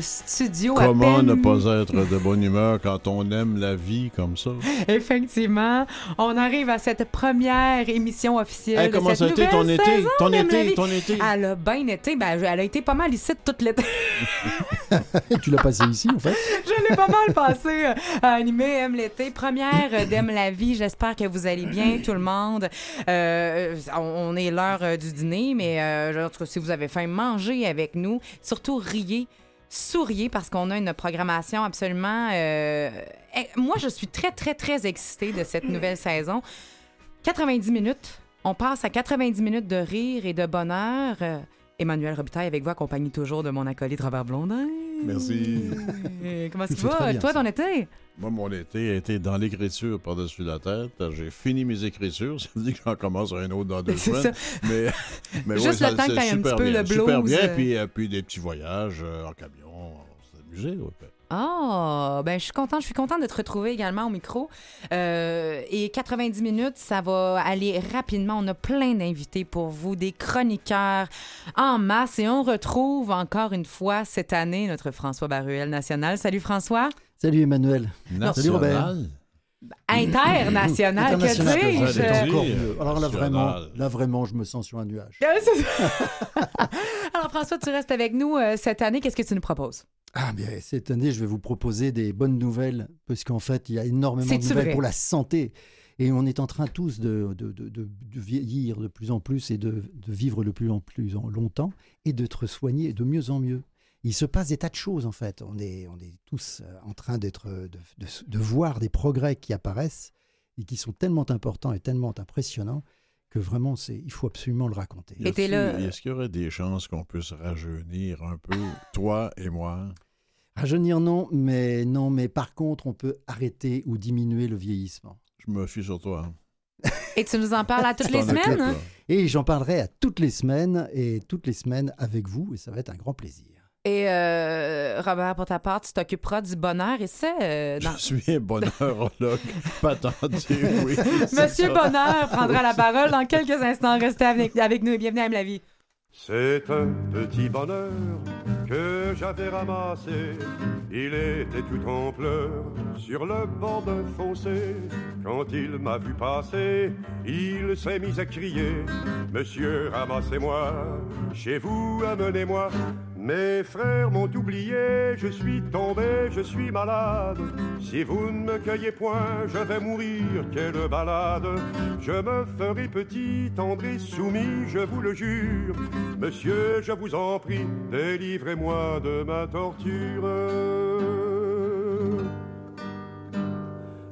studio Comment à peine ne pas être de bonne humeur quand on aime la vie comme ça? Effectivement, on arrive à cette première émission officielle Hey, de comment cette ça a été nouvelle ton été? Ton été, vie. ton été? Elle a bien été, ben, elle a été pas mal ici toute l'été. tu l'as passé ici, en fait? Je l'ai pas mal passé euh, à animer Aime l'été. Première d'Aime la vie. J'espère que vous allez bien, tout le monde. Euh, on est l'heure euh, du dîner, mais euh, en tout cas, si vous avez faim, mangez avec nous. Surtout, riez. Souriez parce qu'on a une programmation absolument. euh, eh, Moi, je suis très, très, très excitée de cette nouvelle saison. 90 minutes. On passe à 90 minutes de rire et de bonheur. Euh, Emmanuel Robitaille avec vous, accompagné toujours de mon acolyte Robert Blondin. Merci. Comment très vas? bien, Toi, ton été? Moi, mon été a été dans l'écriture par-dessus la tête. J'ai fini mes écritures. Ça veut dire que j'en commence un autre dans deux semaines. Mais, mais Juste ouais, le temps que un super petit peu bien, le Super blues, bien. euh. Puis, euh, puis des petits voyages euh, en camion. On s'est amusé. ouais. Ah, ben je suis contente. Je suis contente de te retrouver également au micro. Euh, et 90 minutes, ça va aller rapidement. On a plein d'invités pour vous, des chroniqueurs en masse. Et on retrouve encore une fois cette année notre François Baruel national. Salut François. Salut Emmanuel. Salut Robert. National. International, que dis-je? mieux. Alors là vraiment, là vraiment, je me sens sur un nuage. Ah. Alors François, tu restes avec nous euh, cette année. Qu'est-ce que tu nous proposes? Ah bien, cette année, je vais vous proposer des bonnes nouvelles, parce qu'en fait, il y a énormément de nouvelles vrai? pour la santé. Et on est en train tous de, de, de- de- de vieillir de plus en plus et de, de vivre de plus en plus en longtemps et d'être soignés de mieux en mieux. Il se passe des tas de choses en fait. On est, on est tous euh, en train d'être, de, de- de voir des progrès qui apparaissent et qui sont tellement importants et tellement impressionnants que vraiment, c'est, il faut absolument le raconter. Et a-t-il- Est-ce qu'il y aurait des chances qu'on puisse rajeunir un peu, toi et moi? Rajeunir, non, mais non, mais par contre, on peut arrêter ou diminuer le vieillissement. Je me fie sur toi. hein. Et tu nous en parles à toutes les semaines? hein? Et j'en parlerai à toutes les semaines et toutes les semaines avec vous et ça va être un grand plaisir. Et euh, Robert, pour ta part, tu t'occuperas du bonheur et ça, euh, dans- Je suis un bonheurologue patenté, oui. c'est Monsieur ça. Bonheur prendra la parole dans quelques instants. Restez avec, avec nous et bienvenue à Aime la vie. C'est un petit bonheur que j'avais ramassé. Il était tout en pleurs sur le bord d'un fossé. Quand il m'a vu passer, il s'est mis à crier Monsieur, ramassez-moi, chez vous, amenez-moi. Mes frères m'ont oublié, je suis tombé, je suis malade. Si vous ne me cueillez point, je vais mourir, quelle balade. Je me ferai petit, tendre soumis, je vous le jure. Monsieur, je vous en prie, délivrez-moi de ma torture.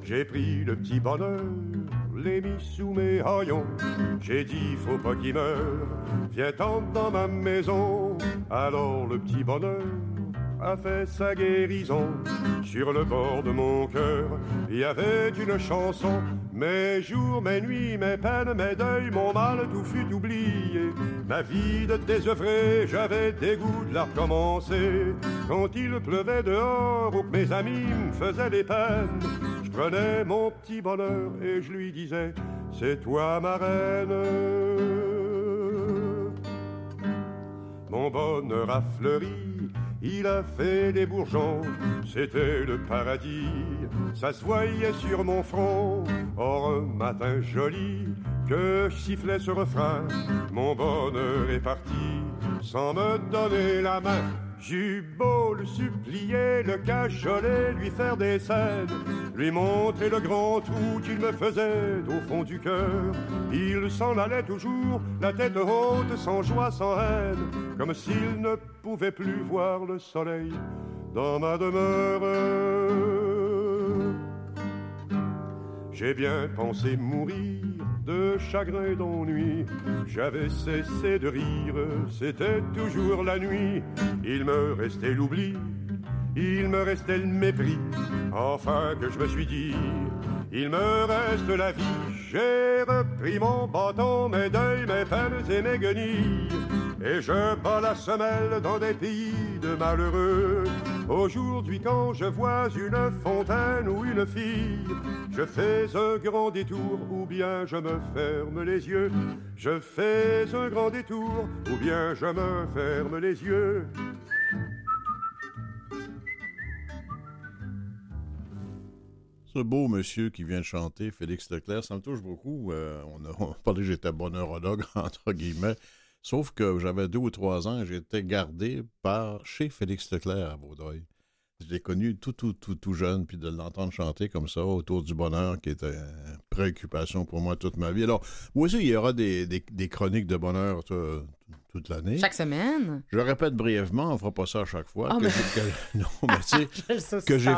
J'ai pris le petit bonheur, l'ai mis sous mes haillons. J'ai dit, faut pas qu'il meure, viens tendre dans ma maison. Alors le petit bonheur a fait sa guérison. Sur le bord de mon cœur, il y avait une chanson. Mes jours, mes nuits, mes peines, mes deuils, mon mal, tout fut oublié. Ma vie de désœuvré, j'avais dégoût de la recommencer. Quand il pleuvait dehors ou que mes amis me faisaient des peines, prenais mon petit bonheur et je lui disais, c'est toi ma reine. Mon bonheur a fleuri, il a fait des bourgeons, c'était le paradis, ça se voyait sur mon front. Or un matin joli, que je sifflais ce refrain, mon bonheur est parti, sans me donner la main. J'eus beau le supplier, le cajoler, lui faire des scènes, lui montrer le grand trou qu'il me faisait au fond du cœur. Il s'en allait toujours, la tête haute, sans joie, sans haine, comme s'il ne pouvait plus voir le soleil dans ma demeure. J'ai bien pensé mourir de chagrin et d'ennui. J'avais cessé de rire, c'était toujours la nuit. Il me restait l'oubli, il me restait le mépris. Enfin que je me suis dit, il me reste la vie. J'ai repris mon bâton, mes deuils, mes peines et mes guenilles et je bats la semelle dans des pays de malheureux. Aujourd'hui, quand je vois une fontaine ou une fille, je fais un grand détour ou bien je me ferme les yeux. Je fais un grand détour ou bien je me ferme les yeux. Ce beau monsieur qui vient de chanter, Félix Leclerc, ça me touche beaucoup. Euh, on, a, on a parlé j'étais bonheurologue, entre guillemets. Sauf que j'avais deux ou trois ans, j'étais gardé par chez Félix Leclerc à Vaudreuil. Je l'ai connu tout, tout, tout, tout jeune, puis de l'entendre chanter comme ça autour du bonheur, qui était une préoccupation pour moi toute ma vie. Alors, moi aussi, il y aura des, chroniques de bonheur toute l'année. Chaque semaine. Je répète brièvement, on fera pas ça à chaque fois. Ah, que mais- j'ai- que- non, mais tu sais, que j'ai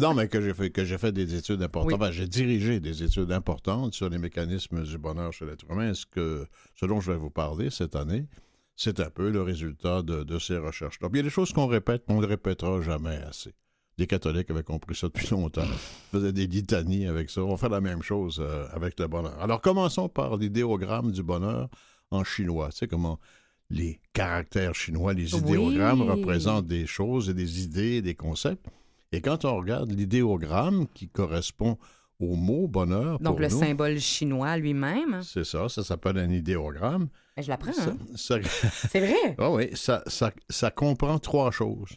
non mais que j'ai fait que j'ai fait des études importantes. Oui. Ben, j'ai dirigé des études importantes sur les mécanismes du bonheur chez l'être humain. Ce que ce dont je vais vous parler cette année, c'est un peu le résultat de, de ces recherches-là. Il y a des choses qu'on répète, mais on ne le répétera jamais assez. Les catholiques avaient compris ça depuis longtemps. Ils faisaient des litanies avec ça. On fait la même chose euh, avec le bonheur. Alors commençons par l'idéogramme du bonheur en chinois. Tu sais comment les caractères chinois, les Oui. idéogrammes représentent des choses et des idées, des concepts. Et quand on regarde l'idéogramme qui correspond au mot bonheur, Donc, pour le nous, symbole chinois lui-même. c'est ça, ça s'appelle un idéogramme. Ben, je l'apprends. Hein. C'est vrai. ah oui, ça, ça, ça comprend trois choses.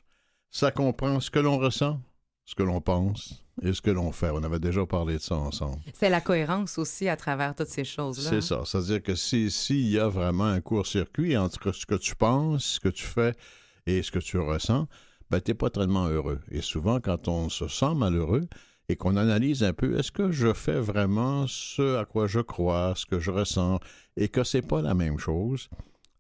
Ça comprend ce que l'on ressent, ce que l'on pense et ce que l'on fait. On avait déjà parlé de ça ensemble. C'est la cohérence aussi à travers toutes ces choses-là. C'est ça. C'est-à-dire que si- s'il y a vraiment un court-circuit entre ce que tu penses, ce que tu fais et ce que tu ressens, ben, tu n'es pas tellement heureux. Et souvent, quand on se sent malheureux et qu'on analyse un peu, est-ce que je fais vraiment ce à quoi je crois, ce que je ressens, et que c'est pas la même chose,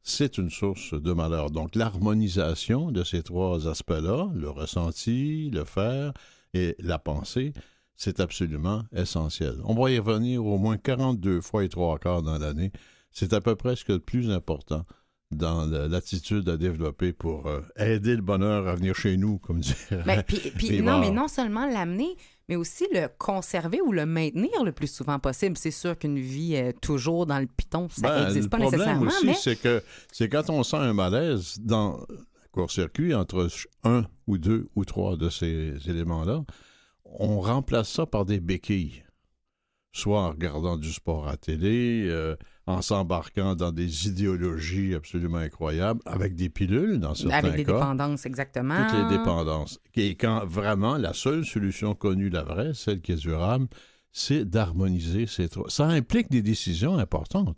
c'est une source de malheur. Donc, l'harmonisation de ces trois aspects-là, le ressenti, le faire et la pensée, c'est absolument essentiel. On va y revenir au moins 42 fois et trois quarts dans l'année. C'est à peu près ce que le plus important dans l'attitude à développer pour euh, aider le bonheur à venir chez nous, comme dirait. Ben, puis, puis Rivard. non, mais non seulement l'amener, mais aussi le conserver ou le maintenir le plus souvent possible. C'est sûr qu'une vie euh, toujours dans le piton, ça Ben, n'existe le pas problème nécessairement, aussi, mais c'est que c'est quand on sent un malaise dans le court-circuit entre un ou deux ou trois de ces éléments-là, on remplace ça par des béquilles. Soit en regardant du sport à télé, euh, en s'embarquant dans des idéologies absolument incroyables, avec des pilules dans certains avec des cas. dépendances, exactement. Toutes les dépendances. Et quand vraiment la seule solution connue, la vraie, celle qui est durable, c'est d'harmoniser ces trois. Ça implique des décisions importantes.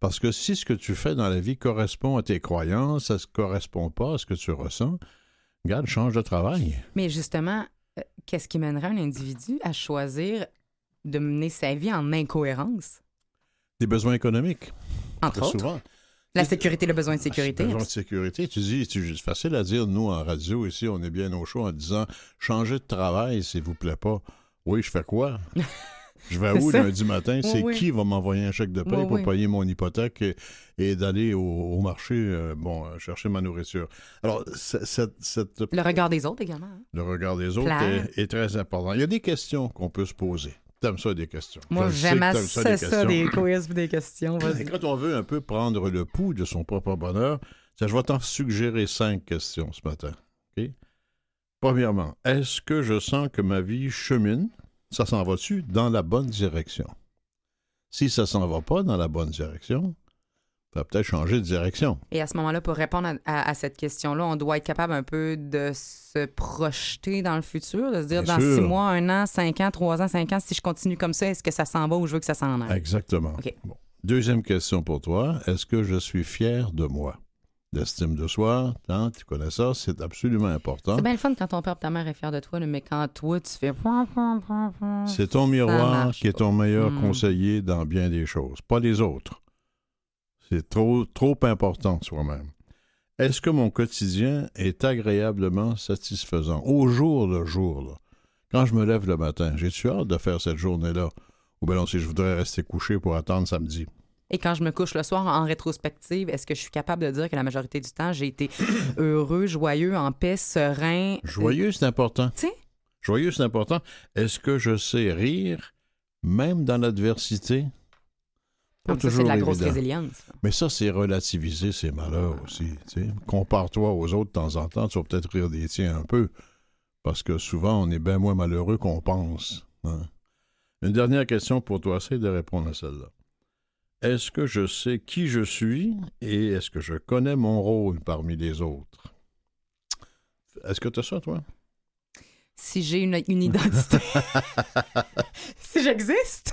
Parce que si ce que tu fais dans la vie correspond à tes croyances, ça ne correspond pas à ce que tu ressens, regarde, change de travail. Mais justement, euh, qu'est-ce qui mènerait un individu à choisir de mener sa vie en incohérence? Des besoins économiques, Entre très autres. souvent. La sécurité, le besoin de sécurité. Besoin de sécurité. Tu dis, c'est facile à dire, nous, en radio, ici, on est bien au chaud en disant changer de travail, s'il vous plaît pas. Oui, je fais quoi? Je vais où ça. lundi matin? C'est oui. qui va m'envoyer un chèque de paie Oui, pour payer mon hypothèque et, et d'aller au, au marché, euh, bon, euh, chercher ma nourriture? Alors, cette- cette- Le regard des autres également. hein. le regard des autres est très important. Il y a des questions qu'on peut se poser. T'aimes ça, des questions? Moi, j'aime des ça, questions. des quiz des questions. Et quand on veut un peu prendre le pouls de son propre bonheur, ça, je vais t'en suggérer cinq questions ce matin. Premièrement, est-ce que je sens que ma vie chemine, ça s'en va-tu, dans la bonne direction? Si ça s'en va pas dans la bonne direction, ça va peut-être changer de direction. Et à ce moment-là, pour répondre à, à- à cette question-là, on doit être capable un peu de se projeter dans le futur, de se dire Bien dans sûr. six mois, un an, cinq ans, trois ans, cinq ans, si je continue comme ça, est-ce que ça s'en va ou je veux que ça s'en aille? Exactement. Bon. Deuxième question pour toi, est-ce que je suis fier de moi? L'estime de soi, hein, tu connais ça, c'est absolument important. C'est bien le fun quand ton père ta mère est fier de toi, mais quand toi, tu fais... C'est ton miroir qui est ton meilleur Hmm. conseiller dans bien des choses, pas les autres. C'est trop, trop important soi-même. Est-ce que mon quotidien est agréablement satisfaisant? Au jour le jour? Là? Quand je me lève le matin, j'ai-tu hâte de faire cette journée-là? Ou bien non, si je voudrais rester couché pour attendre samedi? Et quand je me couche le soir en rétrospective, est-ce que je suis capable de dire que la majorité du temps, j'ai été heureux, joyeux, en paix, serein? Joyeux, c'est important. Tu sais? Joyeux, c'est important. Est-ce que je sais rire, même dans l'adversité? Pas Comme ça, c'est de la grosse évident. résilience. Mais ça, c'est relativiser ses malheurs aussi. Compare-toi aux autres de temps en temps, tu vas peut-être rire des tiens un peu. Parce que souvent, on est bien moins malheureux qu'on pense. hein. Une dernière question pour toi, c'est de répondre à celle-là. Est-ce que je sais qui je suis et est-ce que je connais mon rôle parmi les autres? Est-ce que tu as ça, toi? Si j'ai une, une identité, si j'existe.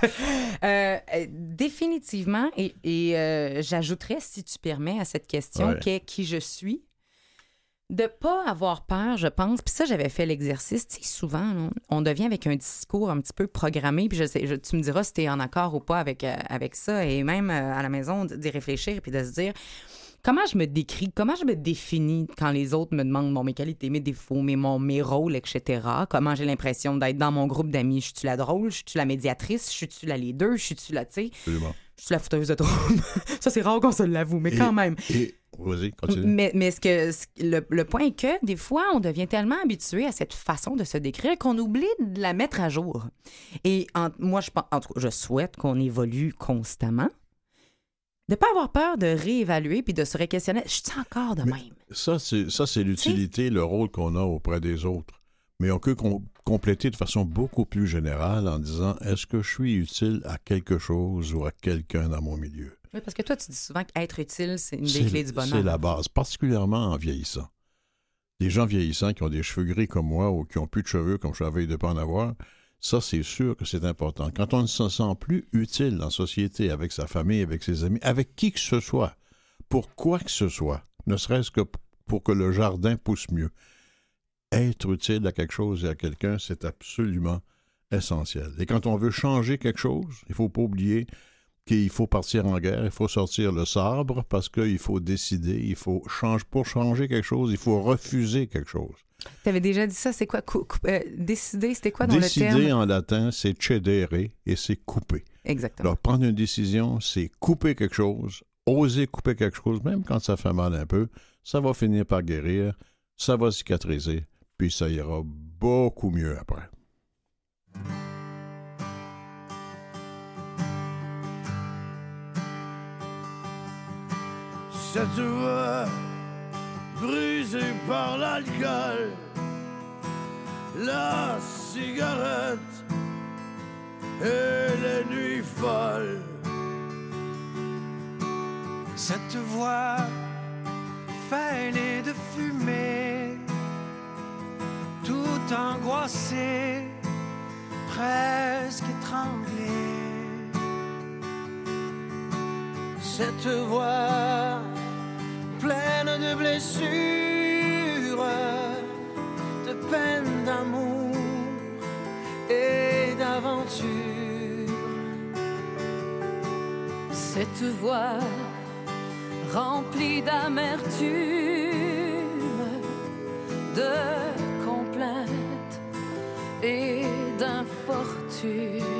Euh, euh, définitivement, et, et euh, j'ajouterais, si tu permets, à cette question, Ouais. qu'est qui je suis, de pas avoir peur, je pense. Puis ça, j'avais fait l'exercice. Tu sais, souvent, là, on devient avec un discours un petit peu programmé. Puis je sais, je- tu me diras si tu es en accord ou pas avec, euh, avec ça. Et même à la maison, d'y réfléchir puis de se dire comment je me décris, comment je me définis quand les autres me demandent bon, mes qualités, mes défauts, mes, mon, mes rôles, etc. Comment j'ai l'impression d'être dans mon groupe d'amis? Je suis la drôle, je suis la médiatrice, je suis la leader, je suis la, tu sais, je suis la fouteuse de trouble. ça, c'est rare qu'on se l'avoue, mais Et- quand même. Et, vas-y, continue. Mais, mais ce que, ce- le, le point est que des fois, on devient tellement habitué à cette façon de se décrire qu'on oublie de la mettre à jour. Et en- moi, je, pense- en tout cas, je souhaite qu'on évolue constamment. De ne pas avoir peur de réévaluer puis de se réquestionner. Je suis encore de Mais- même. Ça, c'est ça, c'est l'utilité, le rôle qu'on a auprès des autres. Mais on peut com- compléter de façon beaucoup plus générale en disant est-ce que je suis utile à quelque chose ou à quelqu'un dans mon milieu? Oui, parce que toi, tu dis souvent qu'être utile, c'est une des clés du bonheur. C'est la base, particulièrement en vieillissant. Les gens vieillissants qui ont des cheveux gris comme moi ou qui ont plus de cheveux comme je savais de pas en avoir, ça, c'est sûr que c'est important. Quand on ne se sent plus utile la société, avec sa famille, avec ses amis, avec qui que ce soit, pour quoi que ce soit, ne serait-ce que pour que le jardin pousse mieux, être utile à quelque chose et à quelqu'un, c'est absolument essentiel. Et quand on veut changer quelque chose, il faut pas oublier qu'il faut partir en guerre, il faut sortir le sabre parce qu'il faut décider, il faut changer pour changer quelque chose, il faut refuser quelque chose. Tu avais déjà dit ça, c'est quoi? cou- cou- euh, décider, c'était quoi dans le Décider terme? en latin, c'est cedere et c'est couper. Exactement. Alors prendre une décision, c'est couper quelque chose, oser couper quelque chose, même quand ça fait mal un peu, ça va finir par guérir, ça va cicatriser, puis ça ira beaucoup mieux après. Cette voix brisée par l'alcool, la cigarette et les nuits folles. Cette voix faînée de fumée, tout angoissée, presque étranglée. Cette voix pleine de blessures, de peine d'amour et d'aventure. Cette voix remplie d'amertume, de complaintes et d'infortune.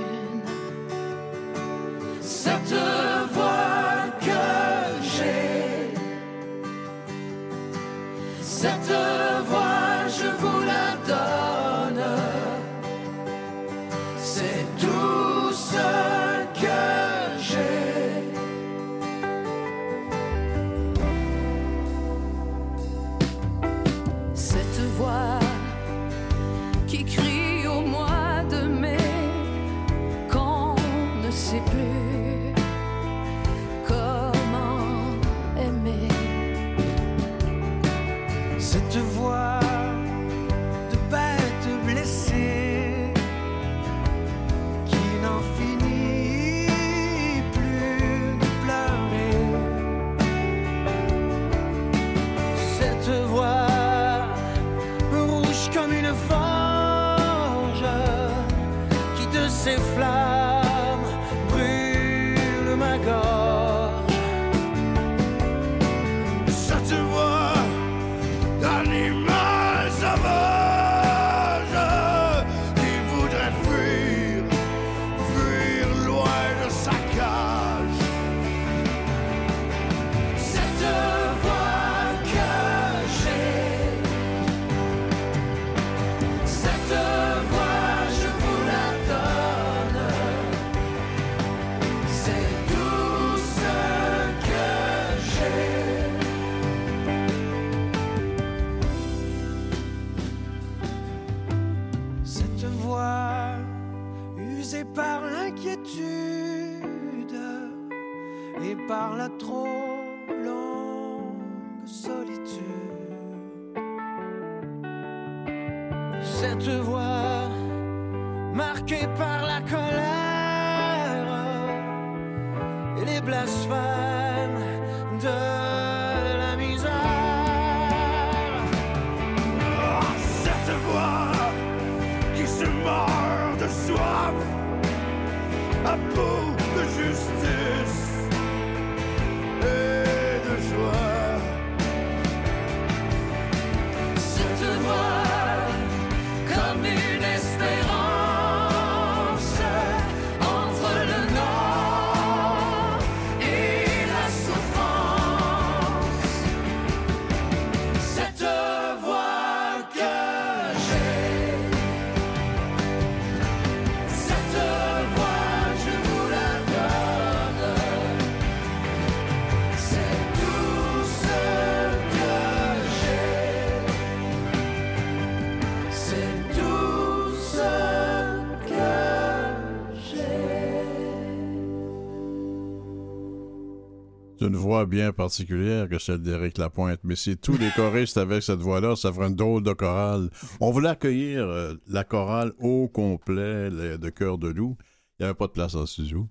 Bien particulière que celle d'Éric Lapointe, mais si tous les choristes avec cette voix-là, ça ferait une drôle de chorale. On voulait accueillir euh, la chorale au complet le- de Cœur de Loup. Il n'y avait pas de place en studio.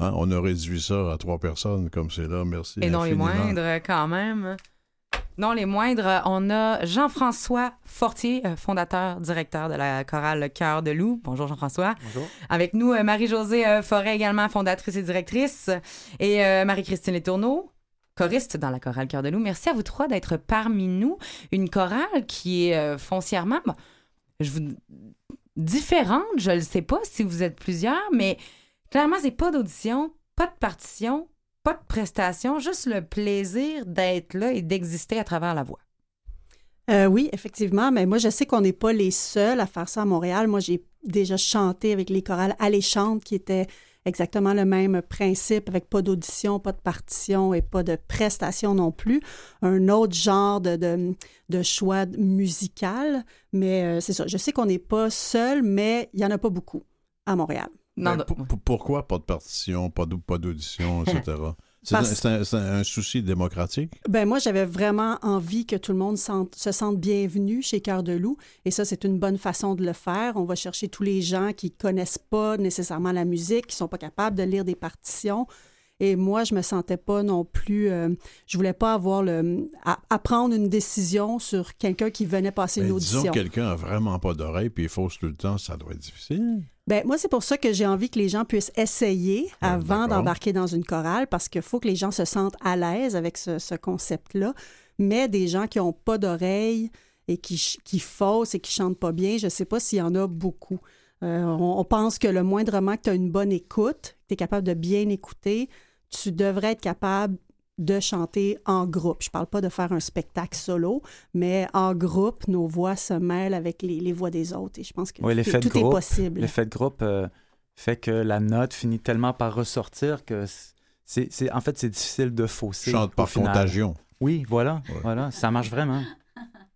Hein, On a réduit ça à trois personnes comme c'est là. Merci. Et non les moindres, quand même. Non les moindres, on a Jean-François Fortier, euh, fondateur, directeur de la chorale Le Cœur de Loup. Bonjour Jean-François. Bonjour. Avec nous, euh, Marie-Josée Forêt, également fondatrice et directrice. Et Marie-Christine Letourneau, choriste dans la chorale Cœur de Loup. Merci à vous trois d'être parmi nous. Une chorale qui est euh, foncièrement, je vous différente, je ne sais pas si vous êtes plusieurs, mais clairement, c'est pas d'audition, pas de partition, pas de prestation, juste le plaisir d'être là et d'exister à travers la voix. Euh, oui, effectivement, mais moi, je sais qu'on n'est pas les seuls à faire ça à Montréal. Moi, j'ai déjà chanté avec les chorales alléchantes qui étaient exactement le même principe, avec pas d'audition, pas de partition et pas de prestation non plus. Un autre genre de, de, de choix musical, mais euh, c'est ça. Je sais qu'on n'est pas seul, mais il n'y en a pas beaucoup à Montréal. Non, Ben, non, pourquoi pas de partition, pas d'audition, etc. C'est un, Parce- c'est un- c'est un souci démocratique. Ben moi, j'avais vraiment envie que tout le monde sente- se sente bienvenu chez Cœur de Loup. Et ça, c'est une bonne façon de le faire. On va chercher tous les gens qui connaissent pas nécessairement la musique, qui sont pas capables de lire des partitions. Et moi, je me sentais pas non plus. euh, je voulais pas avoir le à, à prendre une décision sur quelqu'un qui venait passer Ben, une disons audition. que quelqu'un a vraiment pas d'oreille puis il fausse tout le temps, ça doit être difficile. Ben, moi, c'est pour ça que j'ai envie que les gens puissent essayer avant d'embarquer dans une chorale parce qu'il faut que les gens se sentent à l'aise avec ce, ce concept-là. Mais des gens qui n'ont pas d'oreille et qui, qui faussent et qui chantent pas bien, je ne sais pas s'il y en a beaucoup. Euh, on, on pense que le moindrement que tu as une bonne écoute, tu es capable de bien écouter, tu devrais être capable de chanter en groupe. Je parle pas de faire un spectacle solo, mais en groupe, nos voix se mêlent avec les, les voix des autres. Et je pense que Oui, tout, l'effet de tout est groupe. possible. L'effet de groupe euh, fait que la note finit tellement par ressortir que c'est, c'est- en fait, c'est difficile de fausser. Chante par final. contagion. Oui, voilà, Ouais. voilà, ça marche vraiment.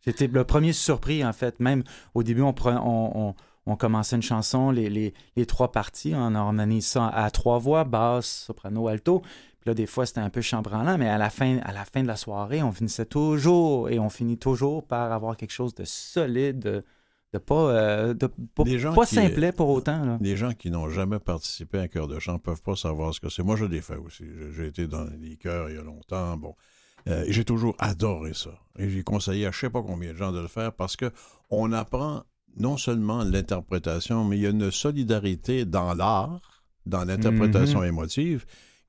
J'étais le premier surpris, en fait. Même au début, on, pre- on, on- on commençait une chanson, les, les- les trois parties, on organise ça à trois voix, basse, soprano, alto. Là, des fois, c'était un peu chambranlant, mais à la, fin, à la fin de la soirée, on finissait toujours, et on finit toujours par avoir quelque chose de solide, de, de pas, euh, de, pas, Des gens pas qui- simplet pour autant. Là. Les gens qui n'ont jamais participé à un chœur de chant ne peuvent pas savoir ce que c'est. Moi, je l'ai fait aussi. J'ai- été dans les chœurs il y a longtemps. Bon. Euh, j'ai toujours adoré ça. Et j'ai conseillé à je ne sais pas combien de gens de le faire parce que on apprend non seulement l'interprétation, mais il y a une solidarité dans l'art, dans l'interprétation Mhm. émotive,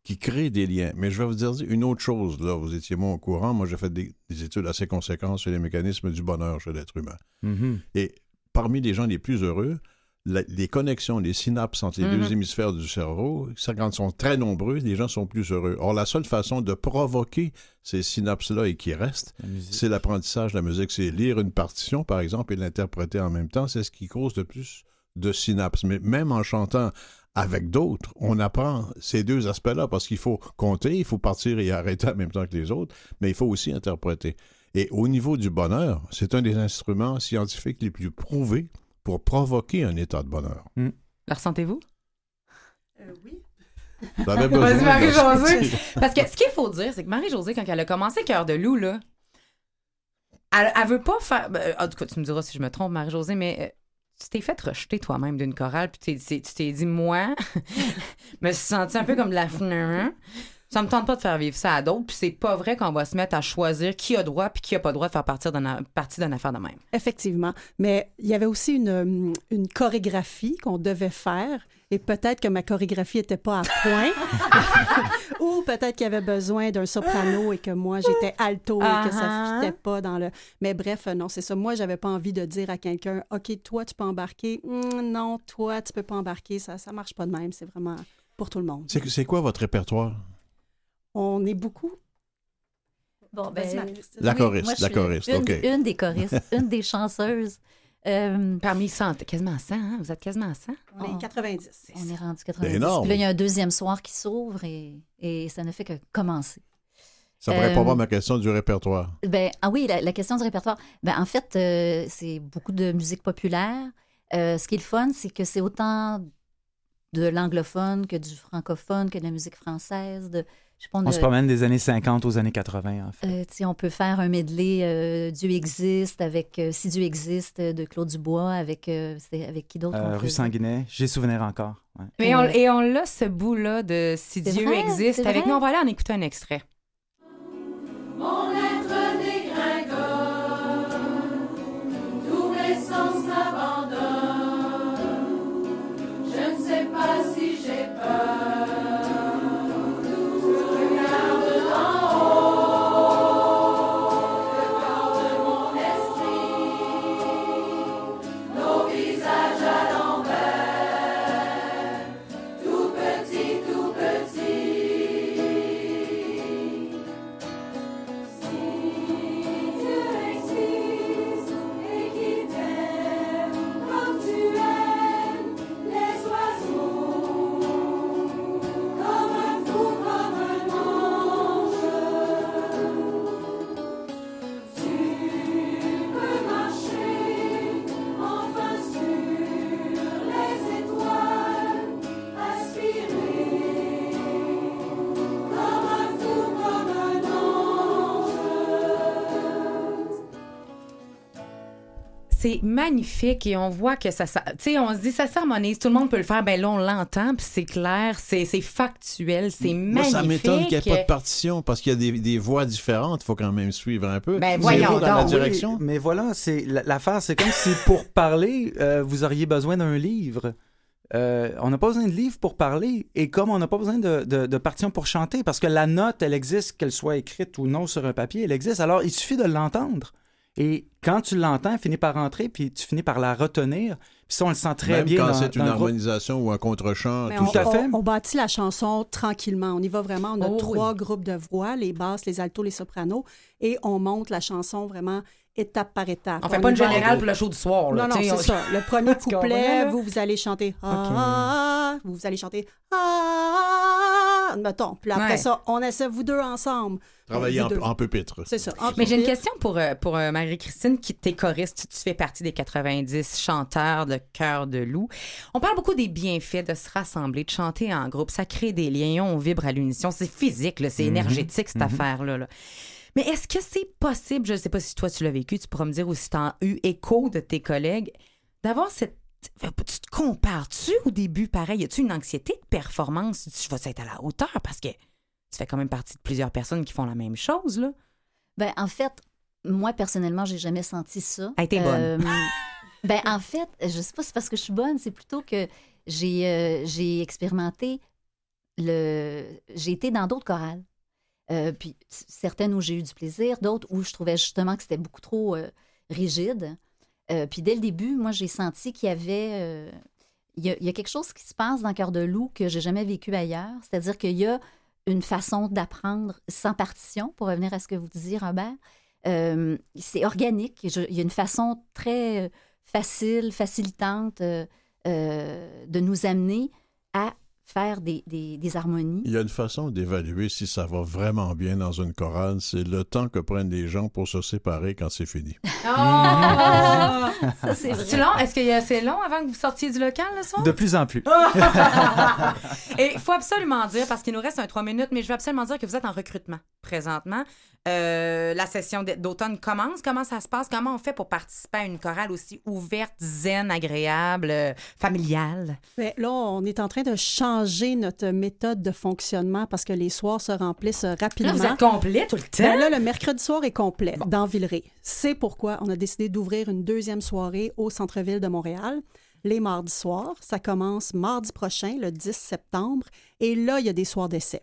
qui crée des liens. Mais je vais vous dire une autre chose, là, vous étiez moins au courant. Moi, j'ai fait des, des études assez conséquentes sur les mécanismes du bonheur chez l'être humain. Mhm. Et parmi les gens les plus heureux, la- les connexions, les synapses entre les deux hémisphères du cerveau, ça, quand ils sont très nombreux, les gens sont plus heureux. Or, la seule façon de provoquer ces synapses-là et qui restent, c'est l'apprentissage de la musique. C'est lire une partition, par exemple, et l'interpréter en même temps. C'est ce qui cause le plus de synapses. Mais même en chantant avec d'autres, on apprend ces deux aspects-là parce qu'il faut compter, il faut partir et arrêter en même temps que les autres, mais il faut aussi interpréter. Et au niveau du bonheur, c'est un des instruments scientifiques les plus prouvés pour provoquer un état de bonheur. La ressentez-vous? oui. Vous avez besoin Marie-Josée. Parce que ce qu'il faut dire, c'est que Marie-Josée, quand elle a commencé Cœur de loup, là, Elle, elle veut pas faire. ben, en tout cas, tu me diras si je me trompe, Marie-Josée, mais euh, tu t'es fait rejeter toi-même d'une chorale, puis tu t'es dit, moi, me suis sentie un peu comme de la. Ça me tente pas de faire vivre ça à d'autres, puis c'est pas vrai qu'on va se mettre à choisir qui a droit puis qui a pas droit de faire partie d'une affaire de même. Effectivement. Mais il y avait aussi une, une chorégraphie qu'on devait faire. Et peut-être que ma chorégraphie n'était pas à point. Ou peut-être qu'il y avait besoin d'un soprano et que moi, j'étais alto et que ça ne fitait pas dans le... Mais bref, euh, non, c'est ça. Moi, j'avais pas envie de dire à quelqu'un, OK, toi, tu peux embarquer. Hum, non, toi, tu peux pas embarquer. Ça ça marche pas de même. C'est vraiment pour tout le monde. C'est quoi votre répertoire? On est beaucoup. Bon, ben. La oui, choriste, la choriste, une, OK. Une des choristes, une des chanceuses. Euh, Parmi 100, quasiment 100, hein? Vous êtes quasiment 100? On est Oh. 90. on est rendu 90. énorme. Puis là, il y a un deuxième soir qui s'ouvre et, et ça ne fait que commencer. Ça me répond Euh, pas à ma question du répertoire. Ben, ah oui, la, la question du répertoire. Ben, en fait, euh, c'est beaucoup de musique populaire. Euh, ce qui est le fun, c'est que c'est autant de l'anglophone que du francophone, que de la musique française. De, je sais pas, On se promène des années 50 aux années 80, en fait. Euh, on peut faire un medley euh, Dieu existe avec euh, Si Dieu existe de Claude Dubois avec euh, avec qui d'autre Euh, rue? Sanguinet, j'ai souvenir encore. ouais. Mais on, et on l'a, ce bout-là de Si Dieu vrai, existe. Avec nous, on va aller en écouter un extrait. Mon C'est magnifique et on voit que ça, ça- tu sais, on se dit ça s'harmonise, tout le monde peut le faire, ben là on l'entend, puis c'est clair, c'est c'est factuel, c'est Moi, magnifique. ça m'étonne qu'il n'y ait pas de partition parce qu'il y a des, des voix différentes. Il faut quand même suivre un peu. Ben, voyons dans la donc. direction. Oui, mais voilà, c'est la- l'affaire, c'est comme si pour parler, euh, vous auriez besoin d'un livre. Euh, on n'a pas besoin de livre pour parler, et comme on n'a pas besoin de, de, de partition pour chanter, parce que la note, elle existe, qu'elle soit écrite ou non sur un papier, elle existe. Alors, il suffit de l'entendre. Et quand tu l'entends, elle finit par rentrer, puis tu finis par la retenir. Puis ça, on le sent très Même bien quand dans, c'est une harmonisation ou un contre-champ, Mais tout on, ça. à fait. on- on bâtit la chanson tranquillement. On y va vraiment. On a Oh, trois groupes de voix, les basses, les altos, les sopranos, et on monte la chanson vraiment étape par étape. On fait pas une générale pour le show du soir. Là, Non, non, c'est on- ça. Le premier couplet, vous, vous allez chanter ah, vous, vous allez chanter ah, mettons. Puis après Ouais. ça, on essaie vous deux ensemble. Travailler en, en pupitre. C'est ça. en Mais j'ai une question pour, euh, pour euh, Marie-Christine, qui t'es choriste, tu fais partie des 90 chanteurs de Cœur de loup. On parle beaucoup des bienfaits de se rassembler, de chanter en groupe. Ça crée des liens, on vibre à l'unisson. C'est physique, là, c'est Mhm. énergétique, cette Mhm. affaire-là. là. Mais est-ce que c'est possible, je ne sais pas si toi tu l'as vécu, tu pourras me dire ou si tu as eu écho de tes collègues, d'avoir cette. Tu te compares-tu au début, pareil? Y a-tu une anxiété de performance? Tu vas être à la hauteur parce que tu fais quand même partie de plusieurs personnes qui font la même chose, là. Ben, en fait, moi, personnellement, j'ai jamais senti ça. Hey, t'es bonne. ben, en fait, je sais pas si c'est parce que je suis bonne, c'est plutôt que j'ai euh, j'ai expérimenté le. J'ai été dans d'autres chorales. Euh, puis certaines où j'ai eu du plaisir, d'autres où je trouvais justement que c'était beaucoup trop euh, rigide. Euh, puis dès le début, moi, j'ai senti qu'il y avait. euh, il y, a, quelque chose qui se passe dans Cœur de loup que j'ai jamais vécu ailleurs. C'est-à-dire qu'il y a une façon d'apprendre sans partition, pour revenir à ce que vous disiez, Robert. Euh, c'est organique. Il y a une façon très facile, facilitante de nous amener à faire des, des- des harmonies. Il y a une façon d'évaluer si ça va vraiment bien dans une chorale, c'est le temps que prennent les gens pour se séparer quand c'est fini. Ça, c'est long? Est-ce que c'est long avant que vous sortiez du local le soir? De plus en plus. Et il faut absolument dire, parce qu'il nous reste un trois minutes, mais je veux absolument dire que vous êtes en recrutement présentement. euh, la session d'automne commence. Comment ça se passe? Comment on fait pour participer à une chorale aussi ouverte, zen, agréable, euh, familiale? Mais là, on est en train de changer notre méthode de fonctionnement parce que les soirs se remplissent Là, rapidement. vous êtes complet tout le temps? Ben là, le mercredi soir est complet dans Villeray. C'est pourquoi on a décidé d'ouvrir une deuxième soirée au centre-ville de Montréal. Les mardis soirs, ça commence mardi prochain, le 10 septembre, et là, il y a des soirs d'essai.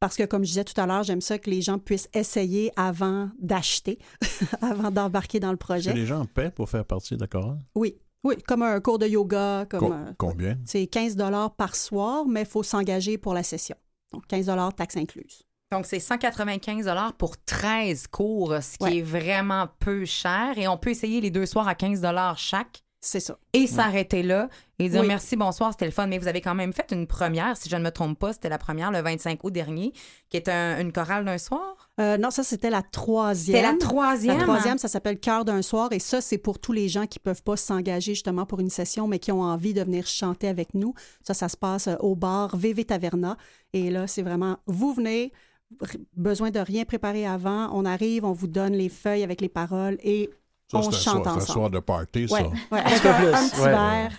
Parce que, comme je disais tout à l'heure, j'aime ça que les gens puissent essayer avant d'acheter, avant d'embarquer dans le projet. que les gens paient pour faire partie de la chorale? Oui, oui, comme un cours de yoga, comme Co- euh, combien? c'est 15 dollars par soir, mais il faut s'engager pour la session. Donc 15 dollars taxes incluses. Donc, c'est 195 pour 13 cours, ce qui Ouais. est vraiment peu cher. Et on peut essayer les deux soirs à 15 chaque C'est ça. et s'arrêter là et dire Oui. merci, bonsoir, c'était le fun. Mais vous avez quand même fait une première, si je ne me trompe pas, c'était la première le 25 août dernier, qui est un- une chorale d'un soir? Euh, non, ça, c'était la troisième. C'était la troisième? La troisième, ça s'appelle Cœur d'un soir. Et ça, c'est pour tous les gens qui peuvent pas s'engager justement pour une session, mais qui ont envie de venir chanter avec nous. Ça, ça se passe euh, au bar VV Taverna. Et là, c'est vraiment, vous venez, besoin de rien préparer avant. On arrive, on vous donne les feuilles avec les paroles et Ça, on c'est un chante soir, c'est un ensemble. soir de party, Ouais, ça. ouais, avec un, plus, un petit ouais. verre.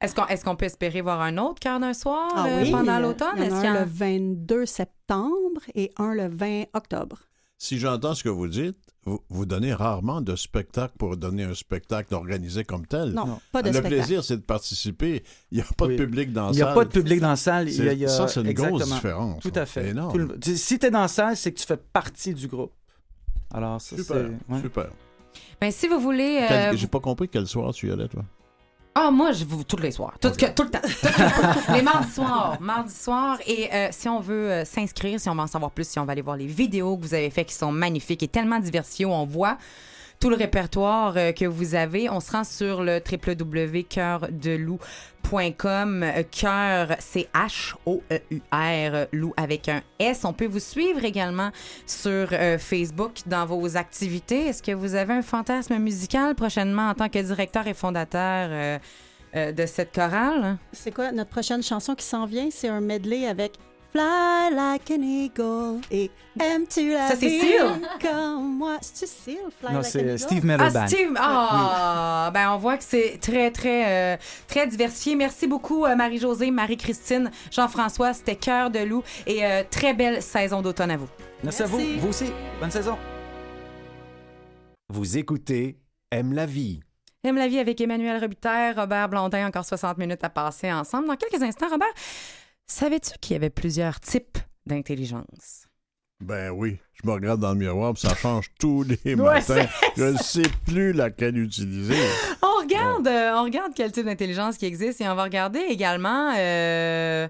Est-ce qu'on est peut espérer voir un autre cœur d'un soir Ah euh, oui, pendant l'automne? Il y Est-ce en qu'il y a en- un le 22 septembre et un le 20 octobre. Si j'entends ce que vous dites, vous, vous donnez rarement de spectacle pour donner un spectacle organisé comme tel. Non, pas de Le spectacle. plaisir, c'est de participer. Il n'y a pas Oui. de public dans la Il n'y a salle. pas de public dans la salle. Il y a, il y a- Ça, c'est une grosse différence. Tout à fait. C'est énorme. Tout le- tu- Si tu es dans la salle, c'est que tu fais partie du groupe. Alors, ça, Super, ouais. super. Ben, si vous voulez. euh, J'ai pas compris quel soir tu y allais, toi. Ah, moi, je vous tous les soirs. Tout, Ok. que- tout le temps. Tout le temps. les mardis soirs. Mardis soirs. Et euh, si on veut euh, s'inscrire, si on veut en savoir plus, si on va aller voir les vidéos que vous avez faites qui sont magnifiques et tellement diversifiées on voit tout le répertoire euh, que vous avez, on se rend sur le www.coeurdelou.com. Euh, Cœur, c'est H-O-E-U-R, loup avec un S. On peut vous suivre également sur euh, Facebook dans vos activités. Est-ce que vous avez un fantasme musical prochainement en tant que directeur et fondateur de cette chorale? C'est quoi notre prochaine chanson qui s'en vient? C'est un medley avec Fly like an eagle et Aimes-tu la Ça, c'est vie Seal. comme moi? C'est-tu Seal? Fly Non, like an c'est eagle? Steve Ah, Meadowband. Steve! Ah! Ben, on voit que c'est très, très, euh, très diversifié. Merci beaucoup, euh, Marie-Josée, Marie-Christine, Jean-François. C'était Cœur de loup et euh, très belle saison d'automne à vous. Merci à vous. Vous aussi. Bonne saison. Vous écoutez Aime la vie. Aime la vie avec Emmanuel Robitaille, Robert Blondin, encore 60 minutes à passer ensemble. Dans quelques instants, Robert, savais-tu qu'il y avait plusieurs types d'intelligence? Ben oui, je me regarde dans le miroir, puis ça change tous les Ouais, matins. Je ne sais plus laquelle utiliser. On regarde, euh, on regarde quel type d'intelligence qui existe et on va regarder également. euh,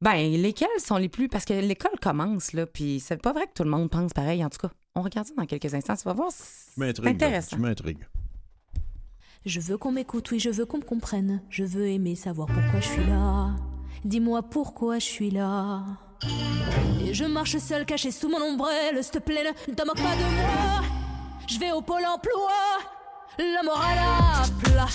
Ben, lesquels sont les plus. Parce que l'école commence, là, puis c'est pas vrai que tout le monde pense pareil. En tout cas, on regarde ça dans quelques instants. Tu vas voir. C'est intéressant. Tu m'intrigues. Je veux qu'on m'écoute, oui, je veux qu'on me comprenne. Je veux aimer savoir pourquoi je suis là. Dis-moi pourquoi je suis là. Et je marche seul, caché sous mon ombrelle. S'il te plaît, ne te moque pas de moi. Je vais au pôle emploi. La morale à plat.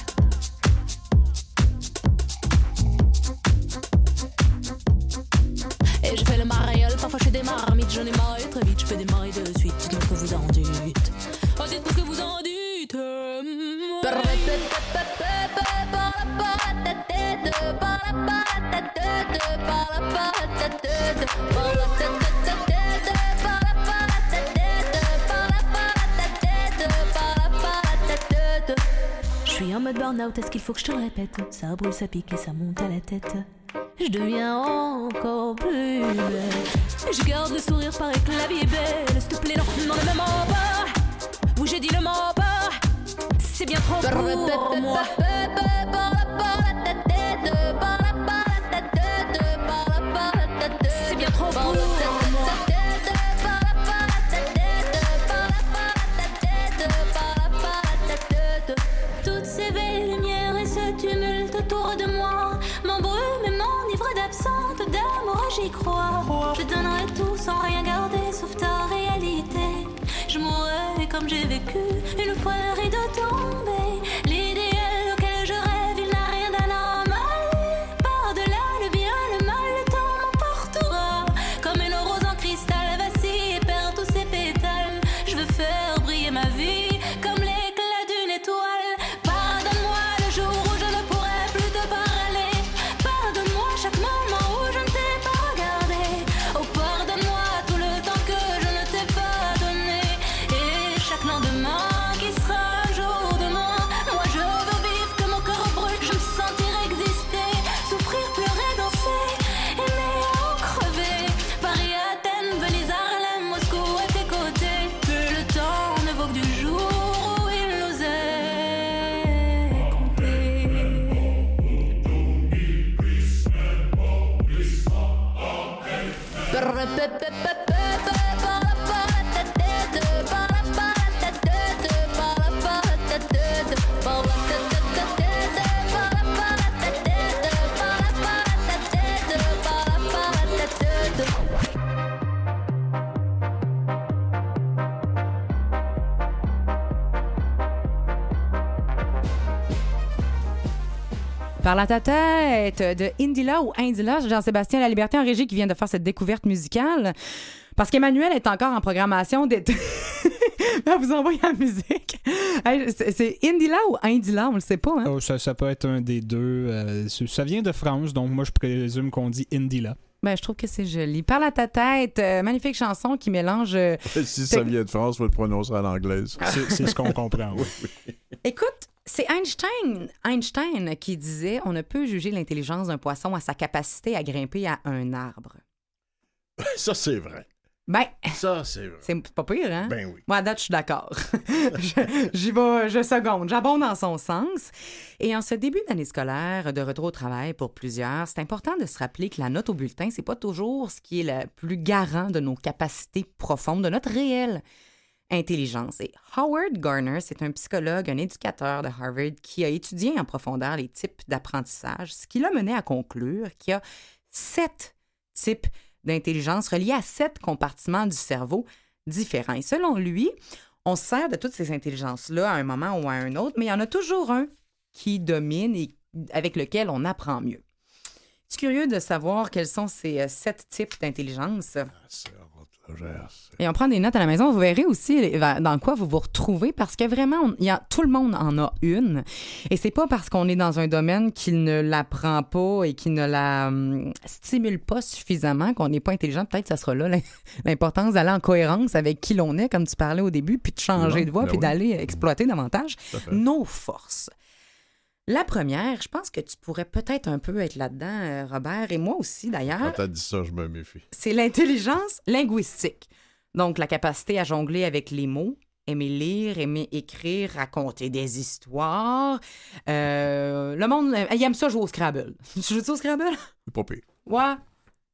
Et je fais le mariole, parfois je fais des marmites, j'en ai marre Je suis en mode burn-out, est-ce qu'il faut que je te le répète? Ça brûle, ça pique et ça monte à la tête. Je deviens encore plus belle. Je garde le sourire, paraît que la vie est belle. S'il te plaît, non, non, ne me mens pas. Oui, j'ai dit ne mens pas. C'est bien trop pour moi. Parle à ta tête de Indila ou Indila, Jean-Sébastien La Liberté en régie qui vient de faire cette découverte musicale. Parce qu'Emmanuel est encore en programmation d'été. Elle vous envoie la musique. Hey, c'est Indila ou Indila, on le sait pas. Hein? Oh, ça, ça peut être un des deux. euh, ça- vient de France, donc moi je présume qu'on dit Indila. Ben, je trouve que c'est joli. Parle à ta tête, euh, magnifique chanson qui mélange. euh, Si ça vient de France, faut le prononcer à l'anglaise. C'est c'est ce qu'on comprend. oui. Écoute, c'est Einstein, Einstein qui disait on ne peut juger l'intelligence d'un poisson à sa capacité à grimper à un arbre. Ça, c'est vrai. Ben, Ça, c'est vrai. c'est pas pire, hein? Ben oui. Moi, à date, je suis d'accord. J'y vais, je seconde, j'abonde dans son sens. Et en ce début d'année scolaire, de retour au travail pour plusieurs, c'est important de se rappeler que la note au bulletin, c'est pas toujours ce qui est le plus garant de nos capacités profondes, de notre réelle intelligence. Et Howard Garner, c'est un psychologue, un éducateur de Harvard qui a étudié en profondeur les types d'apprentissage, ce qui l'a mené à conclure qu'il y a sept types d'intelligence reliés à sept compartiments du cerveau différents. Et selon lui, on se sert de toutes ces intelligences-là à un moment ou à un autre, mais il y en a toujours un qui domine et avec lequel on apprend mieux. Suis curieux de savoir quels sont ces euh, sept types d'intelligence? Et on prend des notes à la maison. Vous verrez aussi dans quoi vous vous retrouvez parce que vraiment, on- y a, tout le monde en a une. Et c'est pas parce qu'on est dans un domaine qu'il ne l'apprend pas et qu'il ne la hum, stimule pas suffisamment qu'on n'est pas intelligent. Peut-être que ça sera là l'im- l'importance d'aller en cohérence avec qui l'on est, comme tu parlais au début, puis de changer de voie, ben puis oui. d'aller exploiter davantage nos forces. La première, je pense que tu pourrais peut-être un peu être là-dedans, euh, Robert, et moi aussi d'ailleurs Quand t'as dit ça, je me méfie. c'est l'intelligence linguistique. Donc, la capacité à jongler avec les mots, aimer lire, aimer écrire, raconter des histoires. Euh, le monde, euh, il aime ça jouer au Scrabble. Tu joues au Scrabble? Pas pire. Ouais.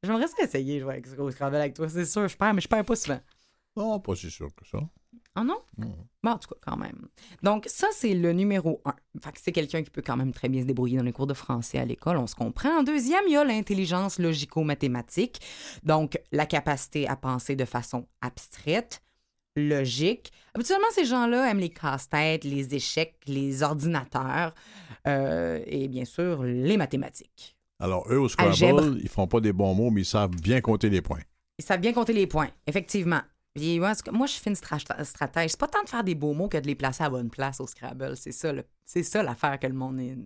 J'aimerais ça essayer de jouer au Scrabble avec toi, c'est sûr. Je perds, mais je perds pas souvent. Non, pas si sûr que ça. Ah non? Bon, en tout cas, quand même. Donc, ça, c'est le numéro un. Fait que c'est quelqu'un qui peut quand même très bien se débrouiller dans les cours de français à l'école, on se comprend. En deuxième, il y a l'intelligence logico-mathématique. Donc, la capacité à penser de façon abstraite, logique. Habituellement, ces gens-là aiment les casse-têtes, les échecs, les ordinateurs euh, et bien sûr, les mathématiques. Alors, eux, au Scrabble, Algèbre. ils font pas des bons mots, mais ils savent bien compter les points. Ils savent bien compter les points, effectivement. Moi, je suis une stra- stratège. C'est pas tant de faire des beaux mots que de les placer à bonne place au Scrabble. C'est ça, c'est ça l'affaire que le monde est...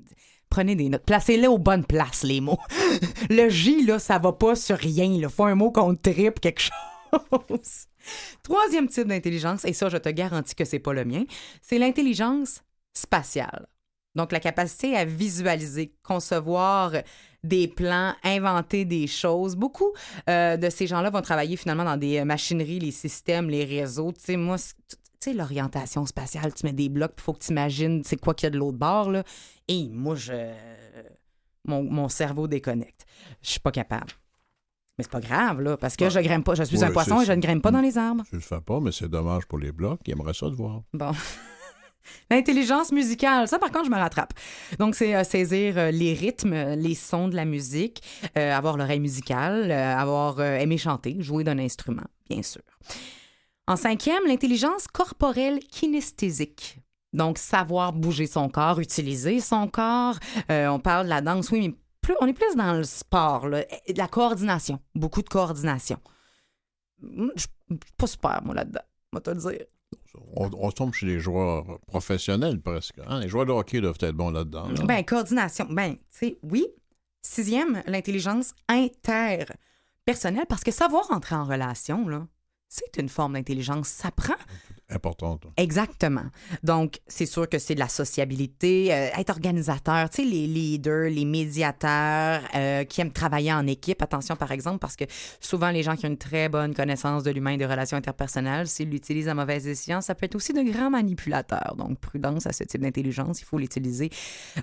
Prenez des notes. Placez-les aux bonnes places, les mots. le J, là, ça va pas sur rien. Il faut un mot qu'on triple quelque chose. Troisième type d'intelligence, et ça, je te garantis que c'est pas le mien, c'est l'intelligence spatiale. Donc, la capacité à visualiser, concevoir des plans, inventer des choses. Beaucoup euh, de ces gens-là vont travailler finalement dans des machineries, les systèmes, les réseaux. Tu sais, moi, c'est- tu sais, l'orientation spatiale, tu mets des blocs, il faut que tu imagines c'est quoi qu'il y a de l'autre bord. Là. Et moi, je... Mon, mon cerveau déconnecte. Je suis pas capable. Mais c'est pas grave, là, parce que je grimpe pas. Je suis un poisson et je ne grimpe pas dans les arbres. Je le fais pas, mais c'est dommage pour les blocs. Ils aimeraient ça de voir. Bon. L'intelligence musicale, ça par contre, je me rattrape. Donc, c'est euh, saisir euh, les rythmes, euh, les sons de la musique, avoir l'oreille musicale, avoir aimé chanter, jouer d'un instrument, bien sûr. En cinquième, l'intelligence corporelle kinesthésique. Donc, savoir bouger son corps, utiliser son corps. On parle de la danse, oui, mais on est plus dans le sport, la coordination, beaucoup de coordination. Je suis pas super, moi, là-dedans, va te le dire. On, tombe chez les joueurs professionnels presque. hein? Les joueurs de hockey doivent être bons là-dedans. là. Ben, coordination. Ben, tu sais, oui. Sixième, l'intelligence interpersonnelle, parce que savoir entrer en relation, là, c'est une forme d'intelligence. Ça prend. Importante. Exactement. Donc, c'est sûr que c'est de la sociabilité, euh, être organisateur, tu sais, les leaders, les médiateurs euh, qui aiment travailler en équipe. Attention, par exemple, parce que souvent, les gens qui ont une très bonne connaissance de l'humain et des relations interpersonnelles, s'ils l'utilisent à mauvaise escient, ça peut être aussi de grands manipulateurs. Donc, prudence à ce type d'intelligence. Il faut l'utiliser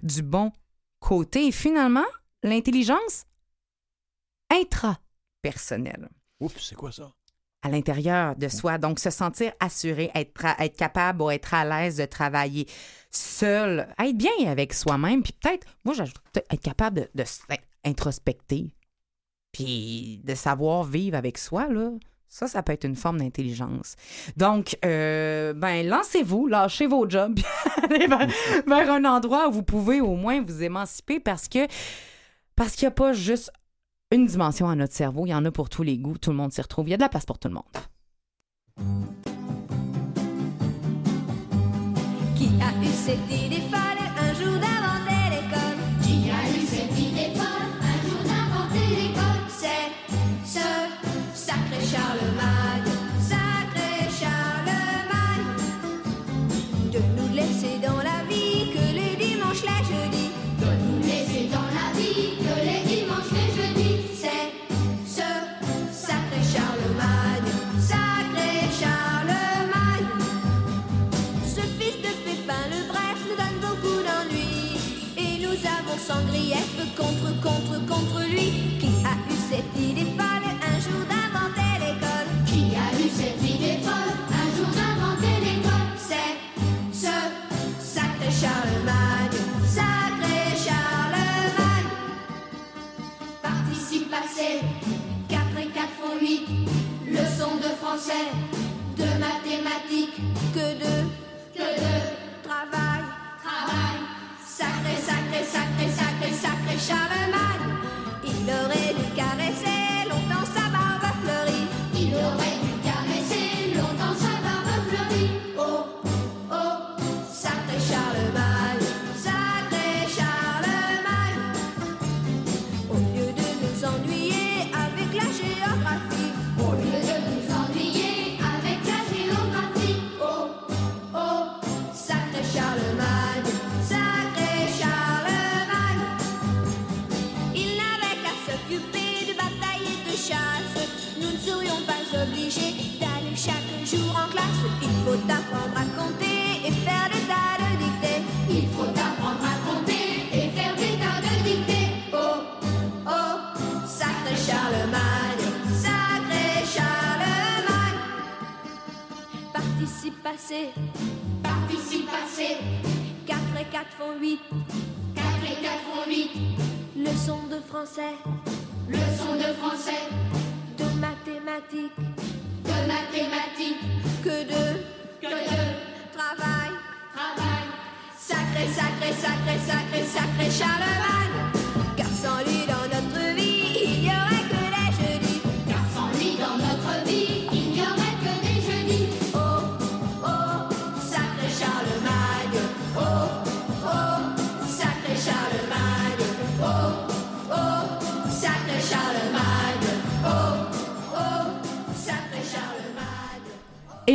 du bon côté. Et finalement, l'intelligence intrapersonnelle. Oups, c'est quoi ça? À l'intérieur de soi. Donc, se sentir assuré, être, être capable ou être à l'aise de travailler seul, être bien avec soi-même, puis peut-être, moi, j'ajoute être capable de, de s'introspecter, puis de savoir vivre avec soi, là. Ça, ça peut être une forme d'intelligence. Donc, euh, ben, lancez-vous, lâchez vos jobs, puis allez vers, vers un endroit où vous pouvez au moins vous émanciper parce que parce qu'il n'y a pas juste une dimension à notre cerveau, il y en a pour tous les goûts, tout le monde s'y retrouve. Il y a de la place pour tout le monde. Qui a eu cette idée folle? Un jour d'inventer l'école. Qui a eu cette idée folle? Un jour d'inventer l'école. C'est ce sacré Charlemagne,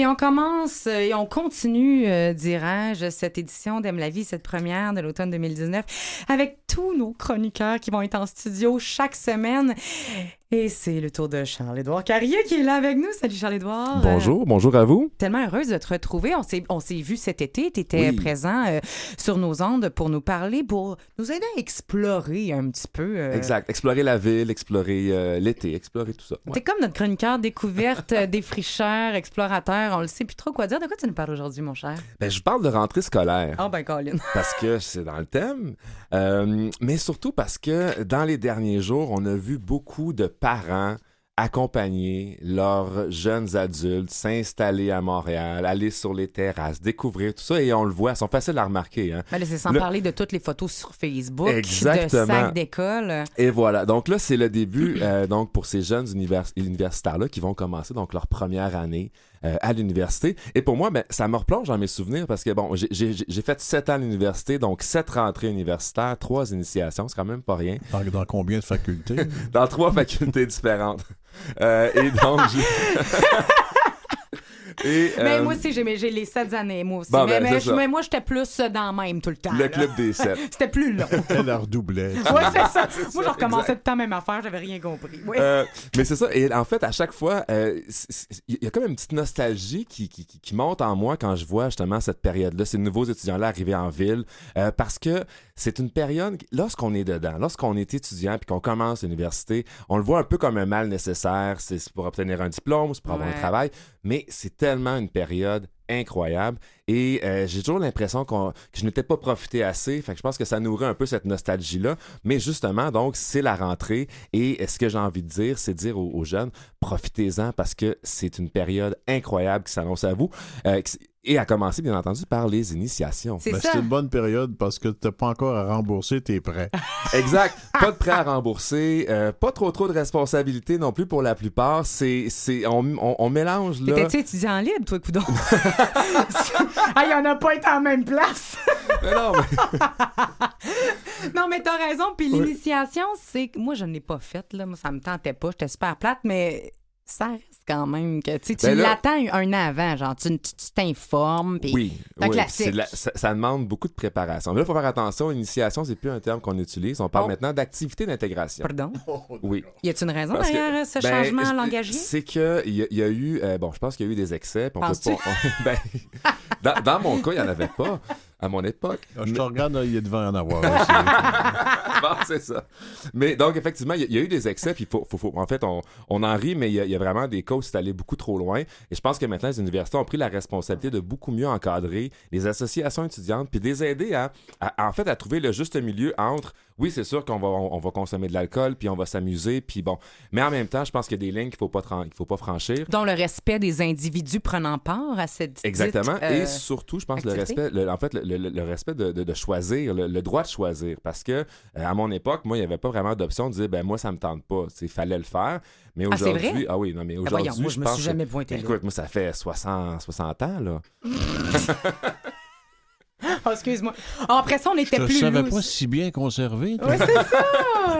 Et on commence euh, et on continue, euh, dirais-je, cette édition d'Aime la vie, cette première de l'automne 2019, avec tous nos chroniqueurs qui vont être en studio chaque semaine. Et c'est le tour de Charles-Édouard Carrier qui est là avec nous. Salut Charles-Édouard. Bonjour, bonjour à vous. Euh, tellement heureuse de te retrouver. On s'est, on s'est vu cet été. Tu étais Oui. présent euh, sur nos ondes pour nous parler, pour nous aider à explorer un petit peu. euh, Exact. Explorer la ville, explorer euh, l'été, explorer tout ça. Ouais. T'es comme notre chroniqueur découverte, euh, défricheur, explorateur. On le sait plus trop quoi dire. De quoi tu nous parles aujourd'hui, mon cher? Ben, je parle de rentrée scolaire. Ah, ben, Colin. parce que c'est dans le thème, euh, mais surtout parce que dans les derniers jours, on a vu beaucoup de parents accompagner leurs jeunes adultes s'installer à Montréal, aller sur les terrasses, découvrir tout ça, et on le voit, ils sont faciles à remarquer. Hein. Ben c'est sans Le- parler de toutes les photos sur Facebook, de Exactement. sacs d'école. Et voilà. Donc là, c'est le début euh, donc pour ces jeunes univers- universitaires-là qui vont commencer donc leur première année euh, à l'université. Et pour moi, ben, ça me replonge dans mes souvenirs parce que bon, j'ai- j'ai j'ai fait sept ans à l'université, donc sept rentrées universitaires, trois initiations, c'est quand même pas rien. Dans, dans combien de facultés? dans trois facultés différentes. Euh, et donc, j'ai- Et, Mais euh, moi aussi, j'ai j'ai les sept années, moi aussi. Bon, mais, ben, mais, moi, j'étais plus dans le même tout le temps. Le là. club des sept. C'était plus long. Elle la redoublait. Oui, c'est ça. C'est Moi, je recommençais tout le temps même affaire, j'avais rien compris. Oui. Euh, mais c'est ça. Et en fait, à chaque fois, euh, il y a comme une petite nostalgie qui, qui, qui- qui monte en moi quand je vois justement cette période-là, ces nouveaux étudiants-là arriver en ville, euh, parce que c'est une période, lorsqu'on est dedans, lorsqu'on est étudiant puis qu'on commence l'université, on le voit un peu comme un mal nécessaire. C'est pour obtenir un diplôme, c'est pour avoir un travail, mais c'est tellement une période incroyable et euh, j'ai toujours l'impression qu'on- que je n'étais pas profité assez fait que je pense que ça nourrit un peu cette nostalgie là mais justement donc c'est la rentrée et euh, ce que j'ai envie de dire c'est dire aux, aux jeunes profitez-en parce que c'est une période incroyable qui s'annonce à vous euh, et à commencer bien entendu par les initiations Ben, c'est une bonne période parce que tu n'as pas encore à rembourser tes prêts. Exact. Pas de prêt à rembourser, euh, pas trop trop de responsabilités non plus pour la plupart. C'est, c'est, on, on, on mélange là. T'étais-tu étudiant libre, toi, coudon? ah, il en a pas été en même place. Mais non, mais- non, mais t'as raison. Puis Oui. l'initiation, c'est que moi, je ne l'ai pas faite. Là. Moi, ça me tentait pas. J'étais super plate, mais ça reste quand même que tu Ben là- l'attends un an avant. Genre, tu t'informes. puis Oui, oui, classique. la- ça, ça demande beaucoup de préparation. Mais là, il faut faire attention. Initiation, c'est plus un terme qu'on utilise. On parle Oh. maintenant d'activité d'intégration. Pardon? Oui. Y a-t-il une raison Parce derrière ce ben, changement langagier? C'est que il y, a- il y a eu, euh, bon, je pense qu'il y a eu des excès. on peut pas- on- ben, dans, dans mon cas, il n'y en avait pas à mon époque. Je te regarde, il est devant en avoir aussi. c'est ça. Mais donc, effectivement, il y, a- eu des excès, puis faut, en fait, on, en rit, mais il y, a, vraiment des cas où c'est allé beaucoup trop loin. Et je pense que maintenant, les universités ont pris la responsabilité de beaucoup mieux encadrer les associations étudiantes, puis de les aider à, à trouver le juste milieu entre, oui, c'est sûr qu'on va, on, on va consommer de l'alcool, puis on va s'amuser, puis bon. Mais en même temps, je pense qu'il y a des lignes qu'il faut pas, qu'il faut pas franchir. Dont le respect des individus prenant part à cette dite, Exactement. euh, et surtout, je pense le respect, le- en fait, le, le- le respect de, de- de choisir, le, droit de choisir. Parce que euh, à mon époque, moi, il n'y avait pas vraiment d'option de dire, ben moi, ça me tente pas. Il fallait le faire. Mais Ah, aujourd'hui, ah oui, non, mais Ben aujourd'hui, moi, je me pense suis jamais pointé là. Écoute, moi, ça fait 60, 60 ans, là. Oh, excuse-moi. Ah, après ça, on Je était te plus savais loose. pas si bien conservé. Oui, c'est ça.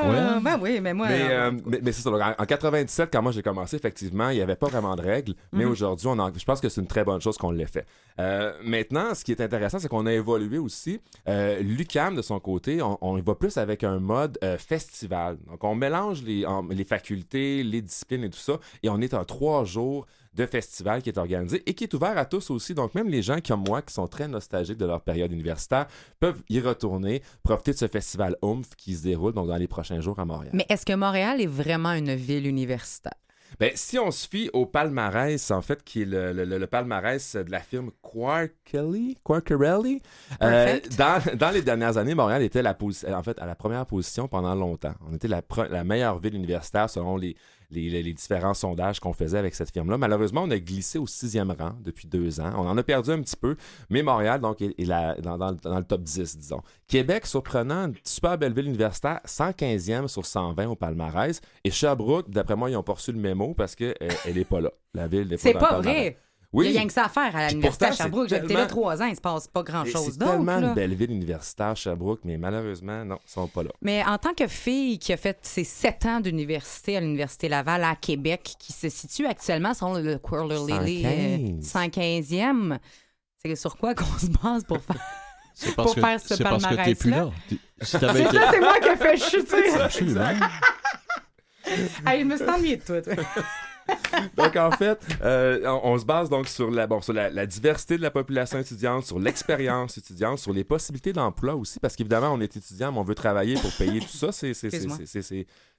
Ouais. Ben oui, mais moi. Mais, euh, euh, mais, mais c'est ça. Donc, en, en 97, quand moi j'ai commencé, effectivement, il n'y avait pas vraiment de règles. Mais Mhm. aujourd'hui, on en- je pense que c'est une très bonne chose qu'on l'ait fait. Euh, maintenant, ce qui est intéressant, c'est qu'on a évolué aussi. Euh, L'UCAM, de son côté, on, on y va plus avec un mode euh, festival. Donc, on mélange les, en- les facultés, les disciplines et tout ça. Et on est en trois jours de festival qui est organisé et qui est ouvert à tous aussi. Donc, même les gens comme moi qui sont très nostalgiques de leur période universitaire peuvent y retourner, profiter de ce festival OOMF qui se déroule donc dans les prochains jours à Montréal. Mais est-ce que Montréal est vraiment une ville universitaire? Ben, si on se fie au palmarès, en fait, qui est le, le- le- le palmarès de la firme Quarkelly, Quarkerelli, euh, dans, dans les dernières années, Montréal était la en fait, à la première position pendant longtemps. On était la meilleure ville universitaire selon les, les, différents sondages qu'on faisait avec cette firme-là. Malheureusement, on a glissé au sixième rang depuis deux ans. On en a perdu un petit peu, mais Montréal, donc, est, est la- dans, dans le- dans le top 10, disons. Québec, surprenant, une super belle ville universitaire, 115e sur 120 au palmarès. Et Sherbrooke, d'après moi, ils ont pas reçu le mémo parce qu'elle elle est pas là. La ville n'est pas C'est pas vrai. Oui. Il y a rien que ça à faire à l'université à c'est Sherbrooke. J'étais tellement- là trois ans, il se passe pas grand-chose C'est d'autre. tellement là. une belle ville universitaire, Sherbrooke, mais malheureusement, non, ils sont pas là. Mais en tant que fille qui a fait ses sept ans d'université à l'Université Laval à Québec, qui se situe actuellement selon le Quarterly 115. 115e, c'est sur quoi qu'on se base pour faire, C'est pour parce que, faire ce c'est parce que t'es plus là. Si C'est été... ça, c'est moi qui ai fait chuter. Absolument. Je me suis ennuyée de toi. toi. Donc, en fait, euh, on, on se base donc sur, la, bon, sur la, la diversité de la population étudiante, sur l'expérience étudiante, sur les possibilités d'emploi aussi, parce qu'évidemment, on est étudiant, mais on veut travailler pour payer tout ça,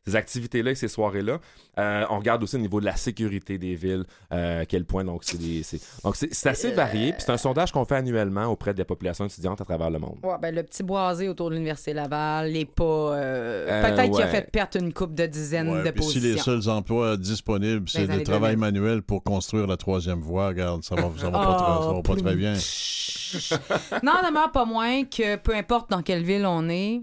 ces, activités-là et ces soirées-là. Euh, on regarde aussi au niveau de la sécurité des villes, euh, à quel point, donc, c'est des- c'est donc c'est c'est assez varié. Puis c'est un sondage qu'on fait annuellement auprès des populations étudiantes à travers le monde. Ouais, ben, le petit boisé autour de l'Université Laval, les pas. euh, Euh, Peut-être qu'il a fait perdre une coupe de dizaines Ouais, de puis si positions. les seuls emplois disponibles, c'est le travail 2000. manuel pour construire la troisième voie, regarde, ça va, ça va, Oh, pas, très, ça va pas très bien. Non, demeure pas moins que peu importe dans quelle ville on est,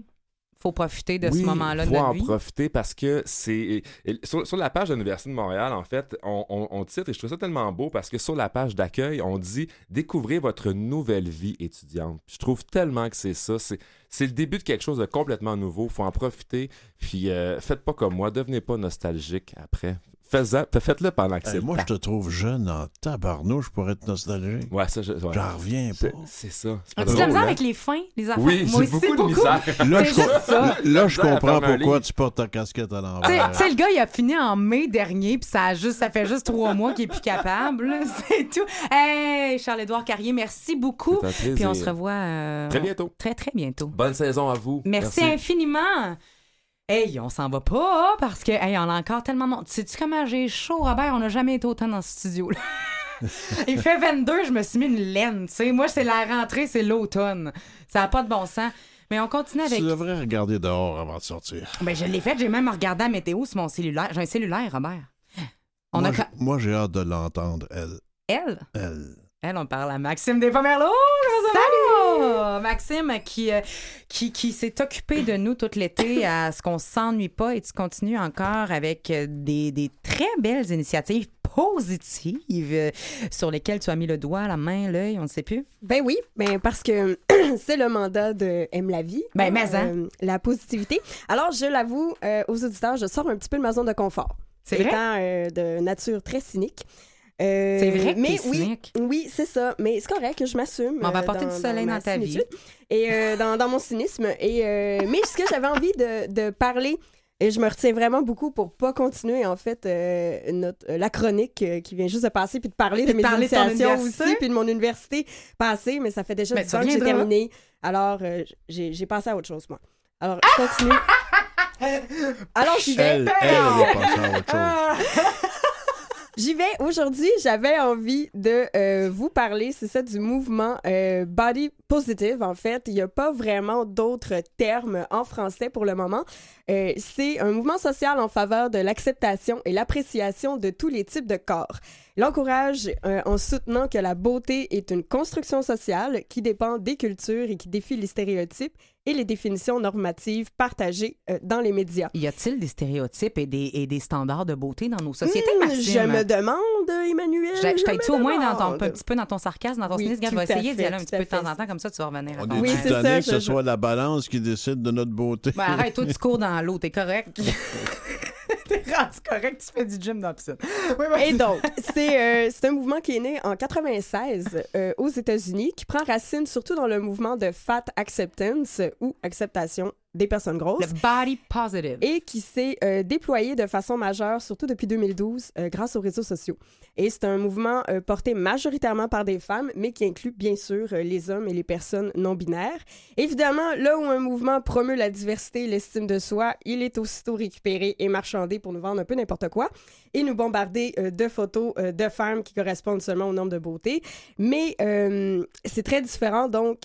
faut profiter de oui, ce moment-là de faut notre en vie. profiter parce que c'est sur, sur la page de l'Université de Montréal, en fait, on, on- on titre et je trouve ça tellement beau parce que sur la page d'accueil, on dit découvrez votre nouvelle vie étudiante. Je trouve tellement que c'est ça. C'est c'est le début de quelque chose de complètement nouveau. Faut en profiter. Puis euh, faites pas comme moi, devenez pas nostalgique après. Fais-en- Faites-le pendant que Hey, c'est moi, le je te trouve jeune en tabarnouche pour être nostalgique. Ouais, ça, je. ouais. J'en reviens pas. C'est- C'est ça. C'est pas As-tu de la drôle, misère hein? avec les fins, les affaires? Oui, aussi, beaucoup de misère. Là, C'est je, ça. là, je comprends un pourquoi tu portes ta casquette à l'envers. tu sais, le gars, il a fini en mai dernier, puis ça, a juste, ça fait juste trois mois qu'il est plus capable. C'est tout. Hey, Charles-Édouard Carrier, merci beaucoup. C'est un plaisir. Puis on se revoit euh, Très bientôt. Très, très bientôt. Bonne saison à vous. Merci, infiniment. Hey, on s'en va pas parce que, hey, on a encore tellement de monde. Sais-tu comment j'ai chaud, Robert? On n'a jamais été autant dans ce studio. là. Il fait 22, je me suis mis une laine. Tu sais, moi, c'est la rentrée, c'est l'automne. Ça n'a pas de bon sens. Mais on continue avec. Tu devrais regarder dehors avant de sortir. Ben, je l'ai fait, j'ai même regardé la météo sur mon cellulaire. J'ai un cellulaire, Robert. On moi, a. j'ai- ca- moi, j'ai hâte de l'entendre, elle. Elle? Elle. Elle, on parle à Maxime Despomerleaux. Salut! Maxime qui, euh, qui, qui s'est occupé de nous tout l'été à ce qu'on s'ennuie pas et tu continues encore avec euh, des, des très belles initiatives positives euh, sur lesquelles tu as mis le doigt, la main, l'œil, on ne sait plus? Ben oui, ben parce que c'est le mandat de Aime la vie. Ben, mais hein. Euh, la positivité. Alors, je l'avoue euh, aux auditeurs, je sors un petit peu de ma zone de confort. C'est vrai? Étant euh, de nature très cynique. Euh, C'est vrai que mais oui, cynique. Oui, c'est ça. Mais c'est correct, je m'assume. On va euh, apporter du soleil ma dans ta vie. Et euh, dans, dans mon cynisme. Et, euh, mais ce que j'avais envie de, de parler, et je me retiens vraiment beaucoup pour pas continuer, en fait, euh, notre, euh, la chronique euh, qui vient juste de passer, puis de parler Puis de de mes parler initiations aussi, puis de mon université passée, mais ça fait déjà Mais 10 tu ans que j'ai terminé. Alors, euh, j'ai j'ai passé à autre chose, moi. Alors, je continue. Alors, j'y vais. Elle, elle, elle a pensé à autre chose. J'y vais. Aujourd'hui, j'avais envie de euh, vous parler, c'est ça, du mouvement euh, Body Positive. En fait, il n'y a pas vraiment d'autres termes en français pour le moment. Euh, c'est un mouvement social en faveur de l'acceptation et l'appréciation de tous les types de corps. Il encourage euh, en soutenant que la beauté est une construction sociale qui dépend des cultures et qui défie les stéréotypes et les définitions normatives partagées euh, dans les médias. Y a-t-il des stéréotypes et des, et des standards de beauté dans nos sociétés, Maxime? je me demande, Emmanuel. Je, je je t'aide-tu me au moins dans ton, un petit peu dans ton sarcasme, dans ton Oui, cynisme? tout va à essayer d'y aller un petit peu de temps en temps, comme ça tu vas revenir à On est Oui, oui, c'est ça, que ce je- soit la balance qui décide de notre beauté. Ben arrête, toi tu cours dans l'eau, t'es correct. t'es rendu correct, tu fais du gym dans. Et donc, c'est euh, c'est un mouvement qui est né en 96 euh, aux États-Unis, qui prend racine surtout dans le mouvement de fat acceptance ou acceptation des personnes grosses. Le body positive. Et qui s'est euh, déployé de façon majeure, surtout depuis 2012, euh, grâce aux réseaux sociaux. Et c'est un mouvement euh, porté majoritairement par des femmes, mais qui inclut bien sûr euh, les hommes et les personnes non binaires. Évidemment, là où un mouvement promeut la diversité et l'estime de soi, il est aussitôt récupéré et marchandé pour nous vendre un peu n'importe quoi et nous bombarder de photos de femmes qui correspondent seulement aux normes de beauté. Mais c'est très différent, donc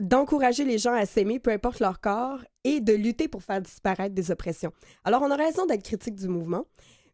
d'encourager les gens à s'aimer, peu importe leur corps, et de lutter pour faire disparaître des oppressions. Alors, on a raison d'être critique du mouvement,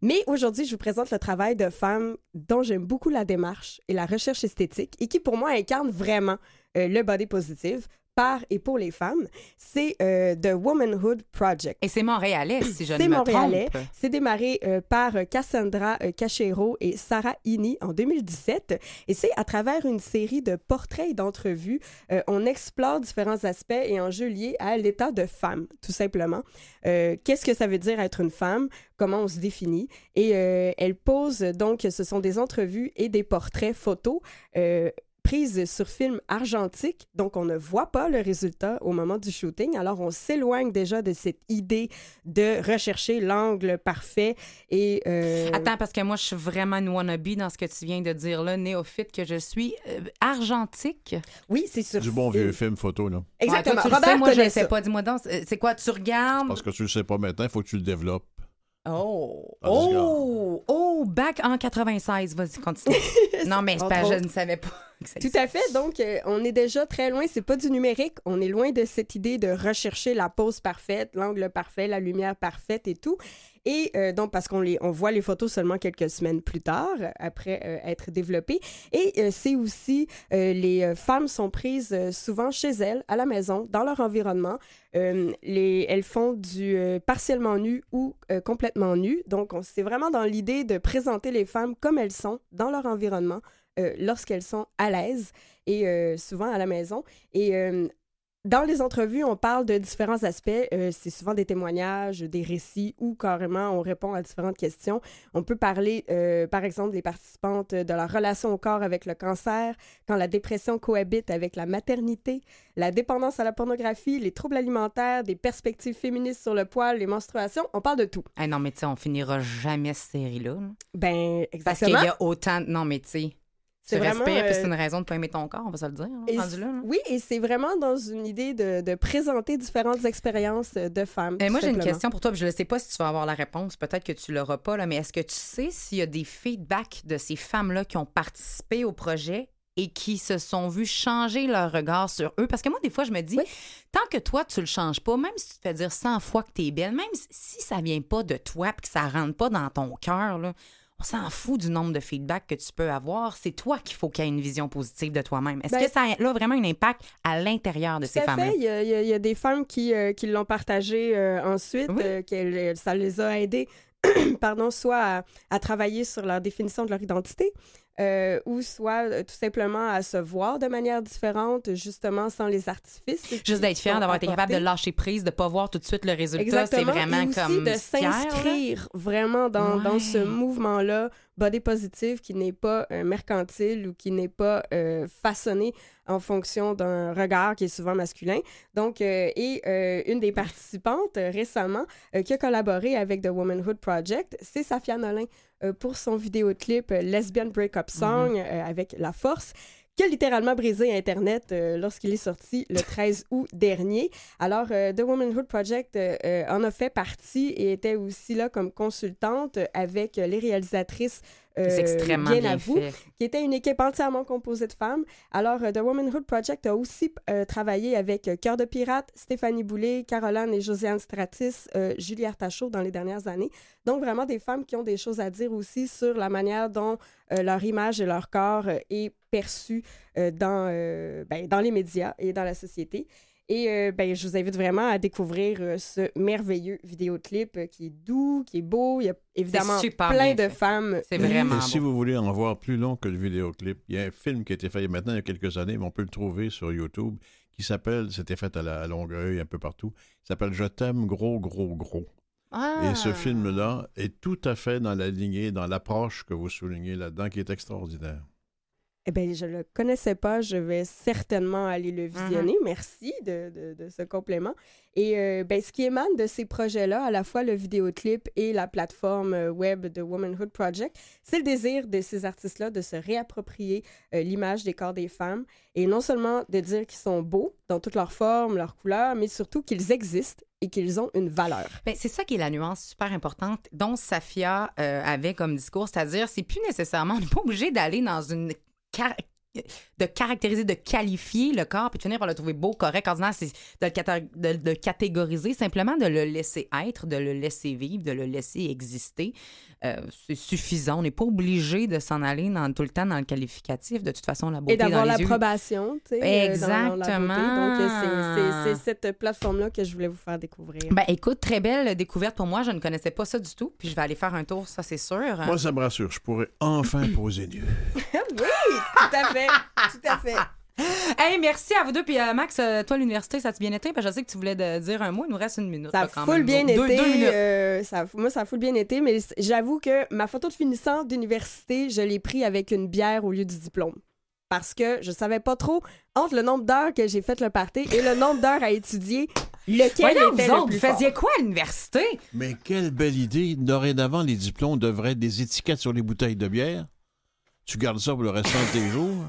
mais aujourd'hui, je vous présente le travail de femmes dont j'aime beaucoup la démarche et la recherche esthétique, et qui, pour moi, incarnent vraiment euh, le body positive par et pour les femmes. C'est euh, The Womanhood Project. Et c'est montréalais, si je ne me montréalais. trompe. C'est démarré euh, par euh, Cassandra Cachero et Sarah Ini en 2017. Et c'est à travers une série de portraits et d'entrevues, euh, on explore différents aspects et enjeux liés à l'état de femme, tout simplement. Qu'est-ce que ça veut dire être une femme? Comment on se définit? Et elle pose donc, ce sont des entrevues et des portraits photos. Euh, sur film argentique, donc on ne voit pas le résultat au moment du shooting. Alors on s'éloigne déjà de cette idée de rechercher l'angle parfait et euh, Attends, parce que moi, je suis vraiment une wannabe dans ce que tu viens de dire là, néophyte que je suis. Euh, argentique? Oui, c'est sur Du bon vieux film photo, là. Exactement. Ouais, toi, tu le Robert sais, moi, je ne sais pas. Dis-moi donc, c'est c'est quoi? Tu regardes? Parce que tu le sais pas maintenant, il faut que tu le développes. Oh! Oh! Oh! Back en 96. Vas-y, continue. non, mais pas, je ne savais pas. Tout à fait. Donc, euh, on est déjà très loin. C'est pas du numérique. On est loin de cette idée de rechercher la pose parfaite, l'angle parfait, la lumière parfaite et tout. Et euh, donc, parce qu'on on voit les photos seulement quelques semaines plus tard, après euh, être développées. Et c'est aussi, les femmes sont prises souvent chez elles, à la maison, dans leur environnement. Les, elles font du partiellement nu ou complètement nu. Donc, on- c'est vraiment dans l'idée de présenter les femmes comme elles sont, dans leur environnement, euh, lorsqu'elles sont à l'aise et euh, souvent à la maison. Et euh, Dans les entrevues, on parle de différents aspects. Euh, c'est souvent des témoignages, des récits ou carrément on répond à différentes questions. On peut parler, euh, par exemple, des participantes de leur relation au corps avec le cancer, quand la dépression cohabite avec la maternité, la dépendance à la pornographie, les troubles alimentaires, des perspectives féministes sur le poil, les menstruations. On parle de tout. Ah non, mais tu sais, on finira jamais cette série-là. là. Ben, Parce qu'il exactement. y a autant. Non, mais tu sais. C'est vraiment, puis c'est euh, une raison de pas aimer ton corps, on va se le dire. là, Et rendu là, là. Oui, et c'est vraiment dans une idée de, de présenter différentes expériences euh, de femmes. Euh, tout moi, j'ai une question pour toi, puis je ne sais pas si tu vas avoir la réponse. Peut-être que tu l'auras pas, là, mais est-ce que tu sais s'il y a des feedbacks de ces femmes-là qui ont participé au projet et qui se sont vues changer leur regard sur eux? Parce que moi, des fois, je me dis, tant que toi, tu le changes pas, même si tu te fais dire 100 fois que tu es belle, même si ça vient pas de toi et que ça rentre pas dans ton cœur, on s'en fout du nombre de feedbacks que tu peux avoir. C'est toi qu'il faut qu'il y ait une vision positive de toi-même. Est-ce Ben, que ça a vraiment un impact à l'intérieur de ces femmes-là? Il y, a, il y a- il y a des femmes qui, euh, qui l'ont partagé euh, ensuite, euh, qu'elles- ça les a aidées, pardon, soit à, à travailler sur leur définition de leur identité, euh, ou soit euh, tout simplement à se voir de manière différente, justement sans les artifices. Juste d'être fier d'avoir été capable de lâcher prise, de pas voir tout de suite le résultat, c'est vraiment et aussi comme de s'inscrire vraiment dans, dans ce mouvement-là body positive qui n'est pas euh, mercantile ou qui n'est pas euh, façonné en fonction d'un regard qui est souvent masculin. Donc, euh, et euh, une des participantes euh, récemment qui a collaboré avec The Womanhood Project, c'est Safia Nolin pour son vidéoclip Lesbian Breakup Song Mhm. euh, avec La Force qui a littéralement brisé Internet euh, lorsqu'il est sorti le 13 août dernier. Alors, euh, The Womanhood Project euh, euh, en a fait partie et était aussi là comme consultante avec les réalisatrices extrêmement bien à vous, fait. qui était une équipe entièrement composée de femmes. Alors, euh, The Womanhood Project a aussi euh, travaillé avec euh, Cœur de Pirate, Stéphanie Boulay, Caroline et Josiane Stratis, euh, Julie Artachot dans les dernières années. Donc, vraiment des femmes qui ont des choses à dire aussi sur la manière dont euh, leur image et leur corps euh, est perçu euh, dans, euh, ben, dans les médias et dans la société. Et euh, ben, je vous invite vraiment à découvrir euh, ce merveilleux vidéoclip euh, qui est doux, qui est beau. Il y a évidemment plein de fait. femmes. C'est Et vraiment si beau. vous voulez en voir plus long que le vidéoclip, il y a un film qui a été fait maintenant il y a quelques années, mais on peut le trouver sur YouTube, qui s'appelle, c'était fait à, la, à Longueuil, un peu partout, il s'appelle Je t'aime gros, gros, gros. Ah! Et ce film-là est tout à fait dans la lignée, dans l'approche que vous soulignez là-dedans, qui est extraordinaire. Eh bien, je le connaissais pas. Je vais certainement aller le visionner. Mm-hmm. Merci de, de- de ce complément. Et euh, ben, ce qui émane de ces projets-là, à la fois le vidéoclip et la plateforme euh, web de Womanhood Project, c'est le désir de ces artistes-là de se réapproprier euh, l'image des corps des femmes et non seulement de dire qu'ils sont beaux dans toutes leurs formes, leurs couleurs, mais surtout qu'ils existent et qu'ils ont une valeur. Ben, c'est ça qui est la nuance super importante dont Safia euh, avait comme discours, c'est-à-dire c'est plus nécessairement, on n'est pas obligé d'aller dans une car de caractériser, de qualifier le corps, puis de finir par le trouver beau, correct, ordinaire, c'est de le, catégoriser, simplement de le laisser être, de le laisser vivre, de le laisser exister. Euh, c'est suffisant. On n'est pas obligé de s'en aller dans, tout le temps dans le qualificatif. De toute façon, la beauté Et d'avoir l'approbation, tu sais, euh, dans- dans. Exactement. Donc, c'est cette plateforme-là que je voulais vous faire découvrir. Ben écoute, très belle découverte pour moi. Je ne connaissais pas ça du tout. Puis je vais aller faire un tour, ça c'est sûr. Moi, ça me rassure, je pourrais enfin poser nu. oui, tout à fait, tout à fait. Hey, merci à vous deux. Puis euh, Max, euh, toi, l'université, ça a bien été? Parce que je sais que tu voulais de- dire un mot. Il nous reste une minute. Ça a full même. bien Deux- été. deux minutes. euh, ça, moi, ça a full bien été, mais j'avoue que ma photo de finissant d'université, je l'ai pris avec une bière au lieu du diplôme. Parce que je savais pas trop, entre le nombre d'heures que j'ai fait le party et le nombre d'heures à étudier, lequel Voyons, était vous le autres, plus vous faisiez quoi à l'université? Mais quelle belle idée. Dorénavant, les diplômes devraient être des étiquettes sur les bouteilles de bière. Tu gardes ça pour le restant de tes jours?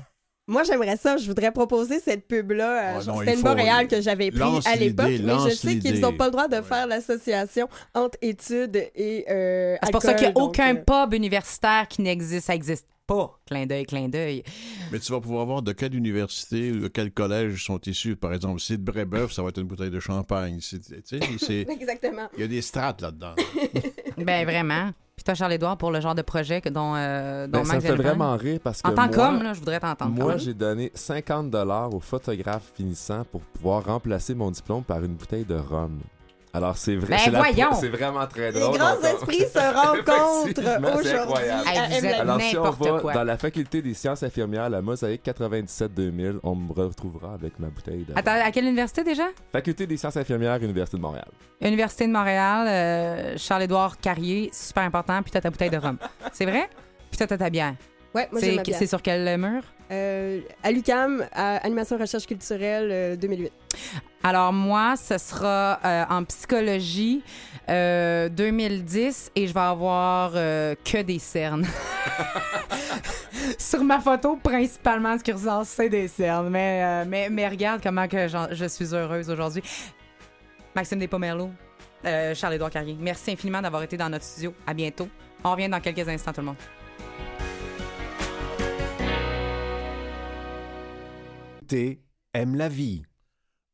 Moi, j'aimerais ça. Je voudrais proposer cette pub-là. euh, Ah C'était une Montréal que j'avais pris à l'époque, mais je sais qu'ils n'ont pas le droit de faire l'association entre études et euh, C'est pour ça qu'il n'y a donc, aucun euh, pub universitaire qui n'existe. Ça n'existe pas. Clin d'œil, clin d'œil. Mais tu vas pouvoir voir de quelle université ou de quel collège sont issus. Par exemple, si c'est de Brébeuf, ça va être une bouteille de champagne. Exactement. Il y a des strates là-dedans. Ben vraiment. Puis toi, Charles-Édouard, pour le genre de projet que- dont, euh, dont Ben, ça Max me fait vraiment rire parce que En tant qu'homme, je voudrais t'entendre. Moi, j'ai donné 50 dollars au photographe finissant pour pouvoir remplacer mon diplôme par une bouteille de rhum. Alors, c'est vrai, ben c'est vraiment très drôle. Les grands esprits se rencontrent aujourd'hui. Alors, si on va dans la faculté des sciences infirmières, la Mosaïque 97-2000, on me retrouvera avec ma bouteille de... Attends, à quelle université déjà? Faculté des sciences infirmières, Université de Montréal. Université de Montréal, euh, Charles-Édouard Carrier, super important, puis t'as ta bouteille de rhum. c'est vrai? Puis t'as ta bière. C'est sur quel mur? Euh, à l'UCAM, Animation Recherche Culturelle 2008. Alors moi, ce sera euh, en psychologie euh, 2010 et je vais avoir euh, que des cernes. sur ma photo, principalement, ce qui ressort, c'est des cernes. Mais, mais, mais, regarde comment que je suis heureuse aujourd'hui. Maxime Despomerlo, Charles-Édouard Carrier, merci infiniment d'avoir été dans notre studio. À bientôt. On revient dans quelques instants, tout le monde. Aime la vie.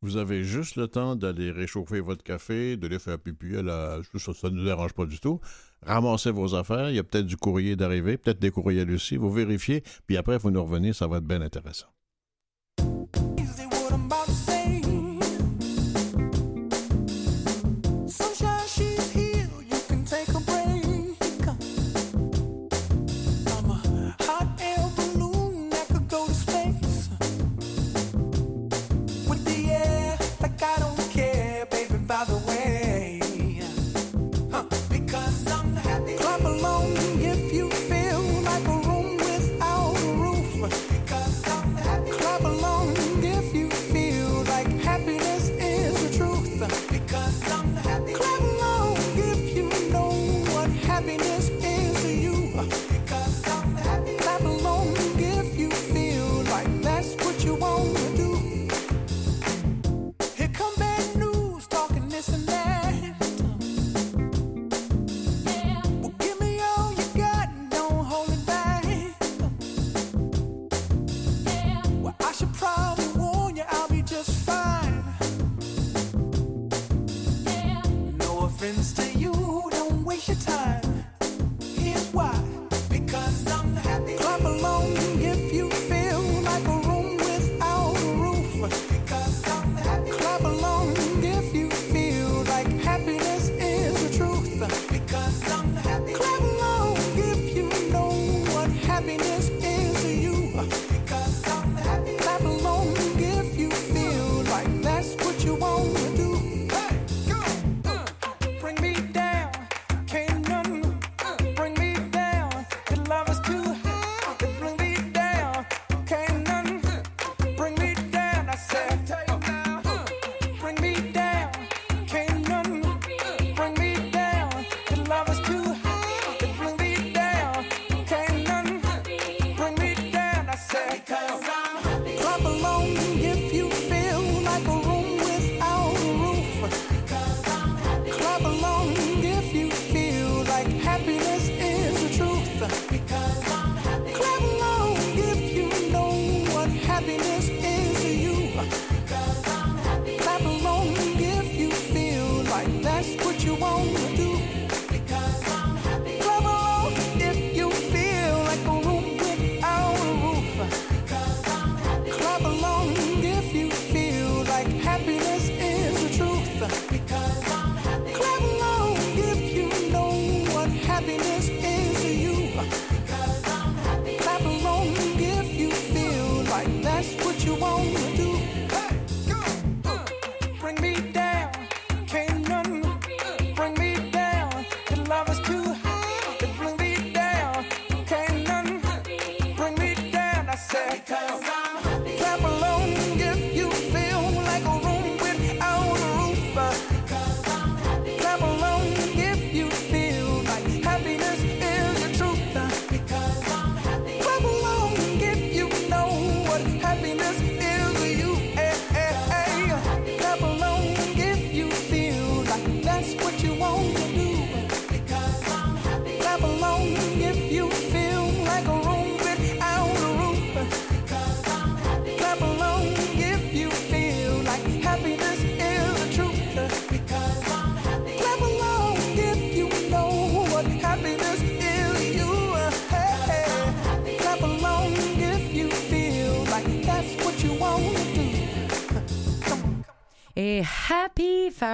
Vous avez juste le temps d'aller réchauffer votre café, de les faire pipi à la... Ça ne nous dérange pas du tout. Ramassez vos affaires. Il y a peut-être du courrier d'arrivée, peut-être des courriels aussi. Vous vérifiez, puis après, vous nous revenez. Ça va être bien intéressant.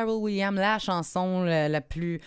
Sophie Farrell Williams, la chanson la, plus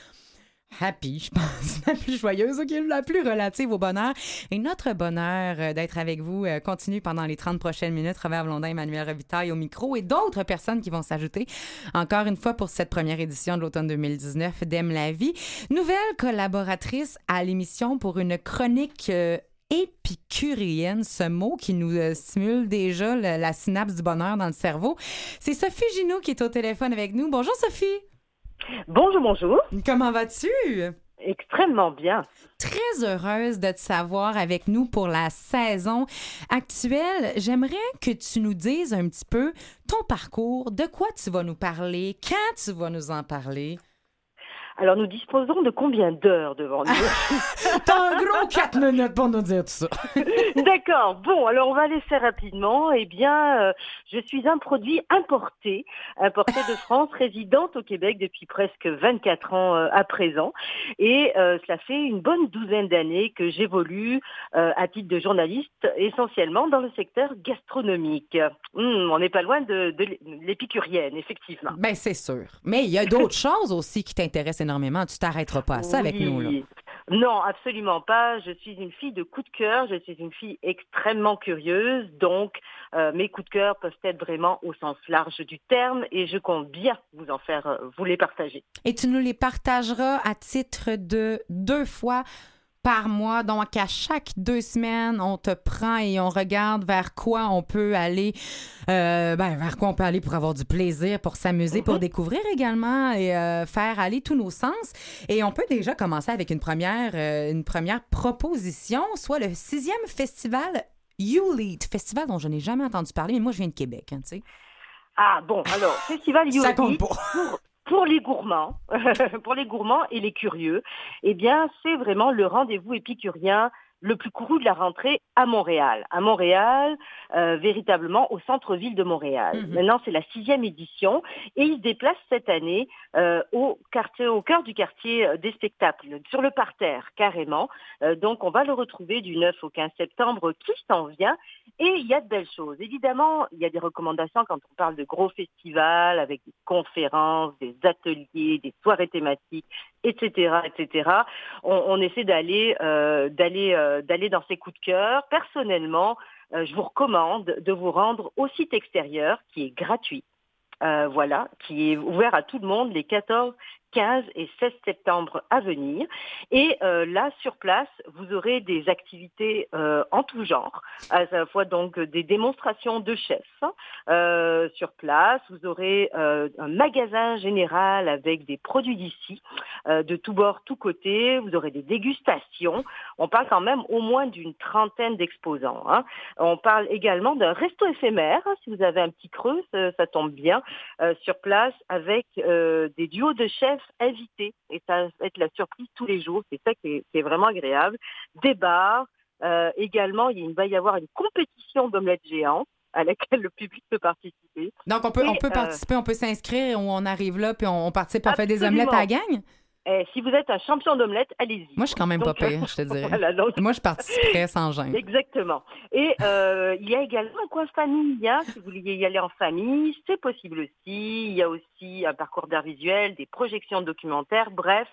happy, je pense, la plus joyeuse, la plus relative au bonheur. Et notre bonheur euh, d'être avec vous euh, continue pendant les 30 prochaines minutes. Robert Blondin, Emmanuel Revitaille au micro et d'autres personnes qui vont s'ajouter encore une fois pour cette première édition de l'automne 2019 d'Aime la vie. Nouvelle collaboratrice à l'émission pour une chronique euh, épicurienne, ce mot qui nous euh, stimule déjà le- la synapse du bonheur dans le cerveau. C'est Sophie Ginoux qui est au téléphone avec nous. Bonjour Sophie. Bonjour, bonjour. Comment vas-tu? Extrêmement bien. Très heureuse de te savoir avec nous pour la saison actuelle. J'aimerais que tu nous dises un petit peu ton parcours, de quoi tu vas nous parler, quand tu vas nous en parler. Alors, nous disposons de combien d'heures devant nous T'as un gros 4 minutes pour nous dire tout ça. D'accord. Bon, alors on va aller faire rapidement. Eh bien, euh, je suis un produit importé, importé de France, résidente au Québec depuis presque 24 ans euh, à présent. Et euh, cela fait une bonne douzaine d'années que j'évolue à titre de journaliste, essentiellement dans le secteur gastronomique. Hum, on n'est pas loin de, de l'épicurienne, effectivement. Ben, c'est sûr. Mais il y a d'autres choses aussi qui t'intéressent énormément. Tu t'arrêteras pas à ça avec nous, là. Non, absolument pas. Je suis une fille de coup de cœur. Je suis une fille extrêmement curieuse. Donc, euh, mes coups de cœur peuvent être vraiment au sens large du terme et je compte bien vous en faire, euh, vous les partager. Et tu nous les partageras à titre de deux fois par mois. Donc, à chaque deux semaines, on te prend et on regarde vers quoi on peut aller, euh, ben, vers quoi on peut aller pour avoir du plaisir, pour s'amuser, pour découvrir également et euh, faire aller tous nos sens. Et on peut déjà commencer avec une première, euh, une première proposition, soit le sixième festival YouLead, festival dont je n'ai jamais entendu parler, mais moi, je viens de Québec, hein, tu sais. Ah bon, alors, Festival Ça Yogi, compte pas. Pour, les gourmands, pour les gourmands et les curieux, eh bien, c'est vraiment le rendez-vous épicurien le plus couru de la rentrée à Montréal. À Montréal, euh, véritablement au centre-ville de Montréal. Mhm. Maintenant, c'est la sixième édition et il se déplace cette année euh, au, quartier, au cœur du quartier euh, des spectacles, sur le parterre, carrément. Euh, donc, on va le retrouver du 9 au 15 septembre qui s'en vient. Et il y a de belles choses. Évidemment, il y a des recommandations quand on parle de gros festivals avec des conférences, des ateliers, des soirées thématiques, etc., etc. On, on essaie d'aller euh, d'aller euh, d'aller dans ces coups de cœur. Personnellement, euh, je vous recommande de vous rendre au site extérieur qui est gratuit. Euh, voilà, qui est ouvert à tout le monde les 14, 15 et 16 septembre à venir. Et euh, là, sur place, vous aurez des activités euh, en tout genre, à la fois donc des démonstrations de chefs euh, sur place. Vous aurez euh, un magasin général avec des produits d'ici, euh, de tous bords, tous côtés. Vous aurez des dégustations. On parle quand même au moins d'une trentaine d'exposants. hein. On parle également d'un resto éphémère. si vous avez un petit creux, ça, ça tombe bien, euh, sur place avec des duos de chefs invités. Et ça va être la surprise tous les jours. C'est ça qui est, qui est vraiment agréable. Des bars. Euh, également, il va y avoir une compétition d'omelettes géantes à laquelle le public peut participer. Donc, on peut, on peut euh, participer, on peut s'inscrire, ou on arrive là, puis on, on participe, on fait des Absolument. omelettes à la gang? Eh, si vous êtes un champion d'omelette, allez-y. Moi, je suis quand même Donc, pas pire, je te dirais. voilà, donc- Moi, je participerais sans gêne. Exactement. Et euh, il y a également un coin famille. hein, si vous vouliez y aller en famille, c'est possible aussi. Il y a aussi un parcours d'art visuel, des projections documentaires. Bref,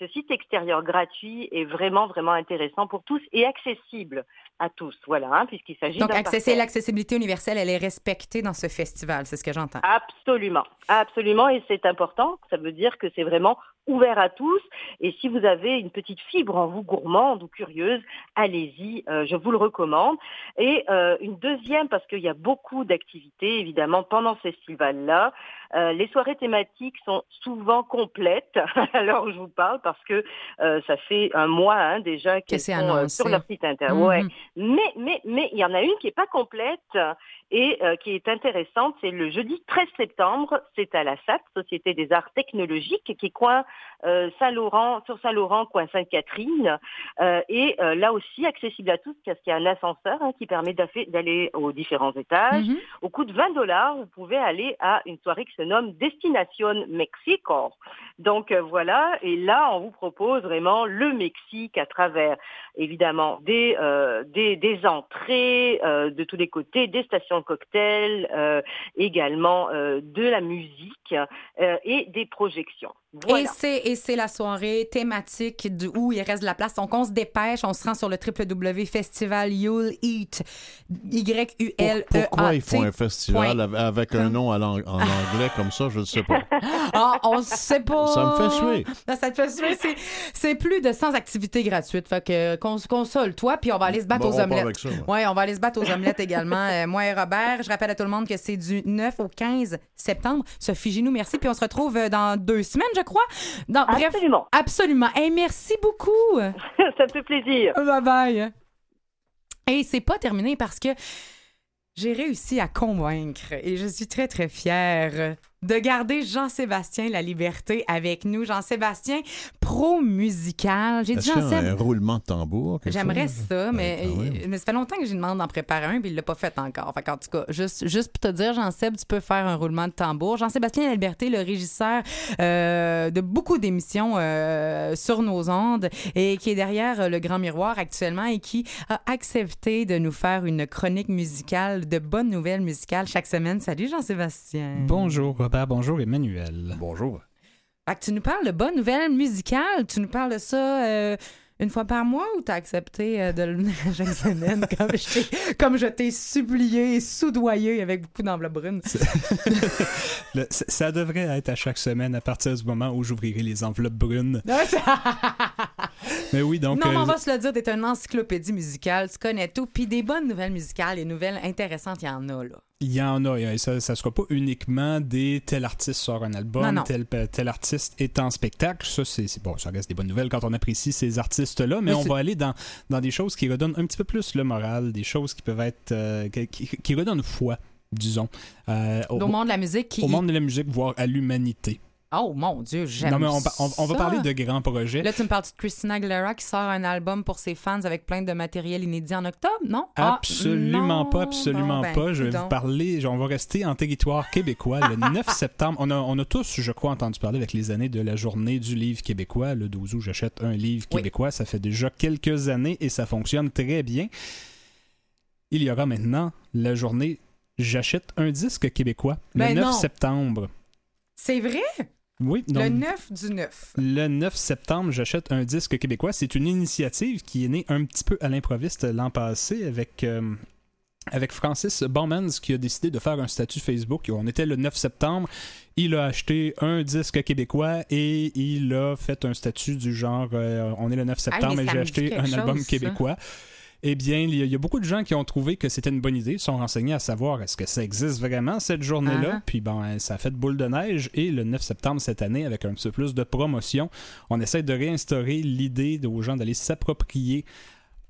ce site extérieur gratuit est vraiment, vraiment intéressant pour tous et accessible à tous. Voilà, hein, puisqu'il s'agit Donc, d'un parterre. l'accessibilité universelle, elle est respectée dans ce festival, c'est ce que j'entends. Absolument, absolument, et c'est important. Ça veut dire que c'est vraiment ouvert à tous. Et si vous avez une petite fibre en vous gourmande ou curieuse, allez-y, euh, je vous le recommande. Et euh, une deuxième, parce qu'il y a beaucoup d'activités, évidemment, pendant ce festival-là. Euh, les soirées thématiques sont souvent complètes où je vous parle, parce que euh, ça fait un mois hein, déjà qu'elles sont euh, sur leur site internet. Mhm. Ouais. Mais, mais, mais, il y en a une qui est pas complète et qui est intéressante. C'est le jeudi 13 septembre. C'est à la SAT, Société des Arts Technologiques, qui est coin Saint-Laurent, sur Saint-Laurent, coin Sainte-Catherine. Et là aussi, accessible à tous, parce qu'il y a un ascenseur hein, qui permet d'aller aux différents étages. Mhm. Au coût de 20 dollars, vous pouvez aller à une soirée qui nomme Destination Mexico. Donc euh, voilà, et là on vous propose vraiment le Mexique à travers évidemment des euh, des, des entrées euh, de tous les côtés, des stations de cocktails, euh, également euh, de la musique euh, et des projections. Et Voilà. c'est et c'est la soirée thématique où il reste de la place. Donc on se dépêche, on se rend sur le www.festival You'll Eat Y U L E A Pourquoi ils font un festival av- avec un nom à l'ang- en anglais comme ça, je ne sais pas. Ah, on sait pas. Ça me fait suer. Non, ça te fait suer. C'est, c'est plus de 100 activités gratuites. Fait que qu'on se console, toi, puis on va aller se battre Bon, aux on part omelettes. avec ça, moi. ouais, on va aller se battre aux omelettes également. Euh, moi et Robert, je rappelle à tout le monde que c'est du 9 au 15 septembre. Sophie Ginou, merci. Puis on se retrouve euh, dans deux semaines, je crois. Dans, bref, Absolument. absolument. Hey, merci beaucoup. ça me fait plaisir. Bye bye. Et c'est pas terminé parce que j'ai réussi à convaincre et je suis très très fière de garder Jean-Sébastien La Liberté avec nous. Jean-Sébastien, pro musical. J'ai dit Jean-Sébastien. un roulement de tambour? quelque J'aimerais ça, mais, même. mais ça fait longtemps que j'ai demandé d'en préparer un, puis il l'a pas fait encore. Fait en tout cas, juste, juste pour te dire, Jean-Seb, tu peux faire un roulement de tambour. Jean-Sébastien Liberté, le régisseur euh, de beaucoup d'émissions euh, sur nos ondes et qui est derrière euh, le Grand Miroir actuellement et qui a accepté de nous faire une chronique musicale de bonnes nouvelles musicales chaque semaine. Salut Jean-Sébastien. Bonjour Robert, bonjour Emmanuel. Bonjour. Fait que tu nous parles de bonnes nouvelles musicales. Tu nous parles de ça euh, une fois par mois ou t'as accepté euh, de le venir à chaque semaine? Comme je t'ai, comme je t'ai supplié et soudoyé avec beaucoup d'enveloppes brunes? Le- ça devrait être à chaque semaine à partir du moment où j'ouvrirai les enveloppes brunes. Mais oui, donc. non, mais on euh, va se le dire, t'es une encyclopédie musicale, tu connais tout. Puis des bonnes nouvelles musicales, des nouvelles intéressantes, il y en a, là. Il y en a, et ça ne sera pas uniquement des tel artiste sort un album, Non, non. Tel, tel artiste est en spectacle. Ça, c'est bon, ça reste des bonnes nouvelles quand on apprécie ces artistes-là, mais Mais on va aller dans, dans des choses qui redonnent un petit peu plus le moral, des choses qui peuvent être. euh, qui, qui- qui redonnent foi, disons, euh, au, Au monde de la musique qui. au monde de la musique, voire à l'humanité. Oh mon Dieu, j'aime Non, mais on, on- on va parler de grands projets. Là, tu me parles de Christina Aguilera qui sort un album pour ses fans avec plein de matériel inédit en octobre, non? Ah, Absolument non. pas, absolument Bon, ben, pas. Je vais vous parler, on va rester en territoire québécois le 9 septembre. On a, on a tous, je crois, entendu parler avec les années de la journée du livre québécois. Le 12 août, j'achète un livre Oui. québécois. Ça fait déjà quelques années et ça fonctionne très bien. Il y aura maintenant la journée J'achète un disque québécois le Ben 9 non. septembre. C'est vrai? Oui, Le donc 9 du 9. le 9 septembre, j'achète un disque québécois. C'est une initiative qui est née un petit peu à l'improviste l'an passé avec, euh, avec Francis Baumans qui a décidé de faire un statut Facebook. On était le 9 septembre. Il a acheté un disque québécois et il a fait un statut du genre euh, on est le 9 septembre et j'ai acheté un album ça. Eh bien, il y, a, il y a beaucoup de gens qui ont trouvé que c'était une bonne idée, sont renseignés à savoir est-ce que ça existe vraiment cette journée-là? Ah. Puis bon, ça a fait boule de neige et le 9 septembre cette année, avec un petit peu plus de promotion, on essaie de réinstaurer l'idée aux gens d'aller s'approprier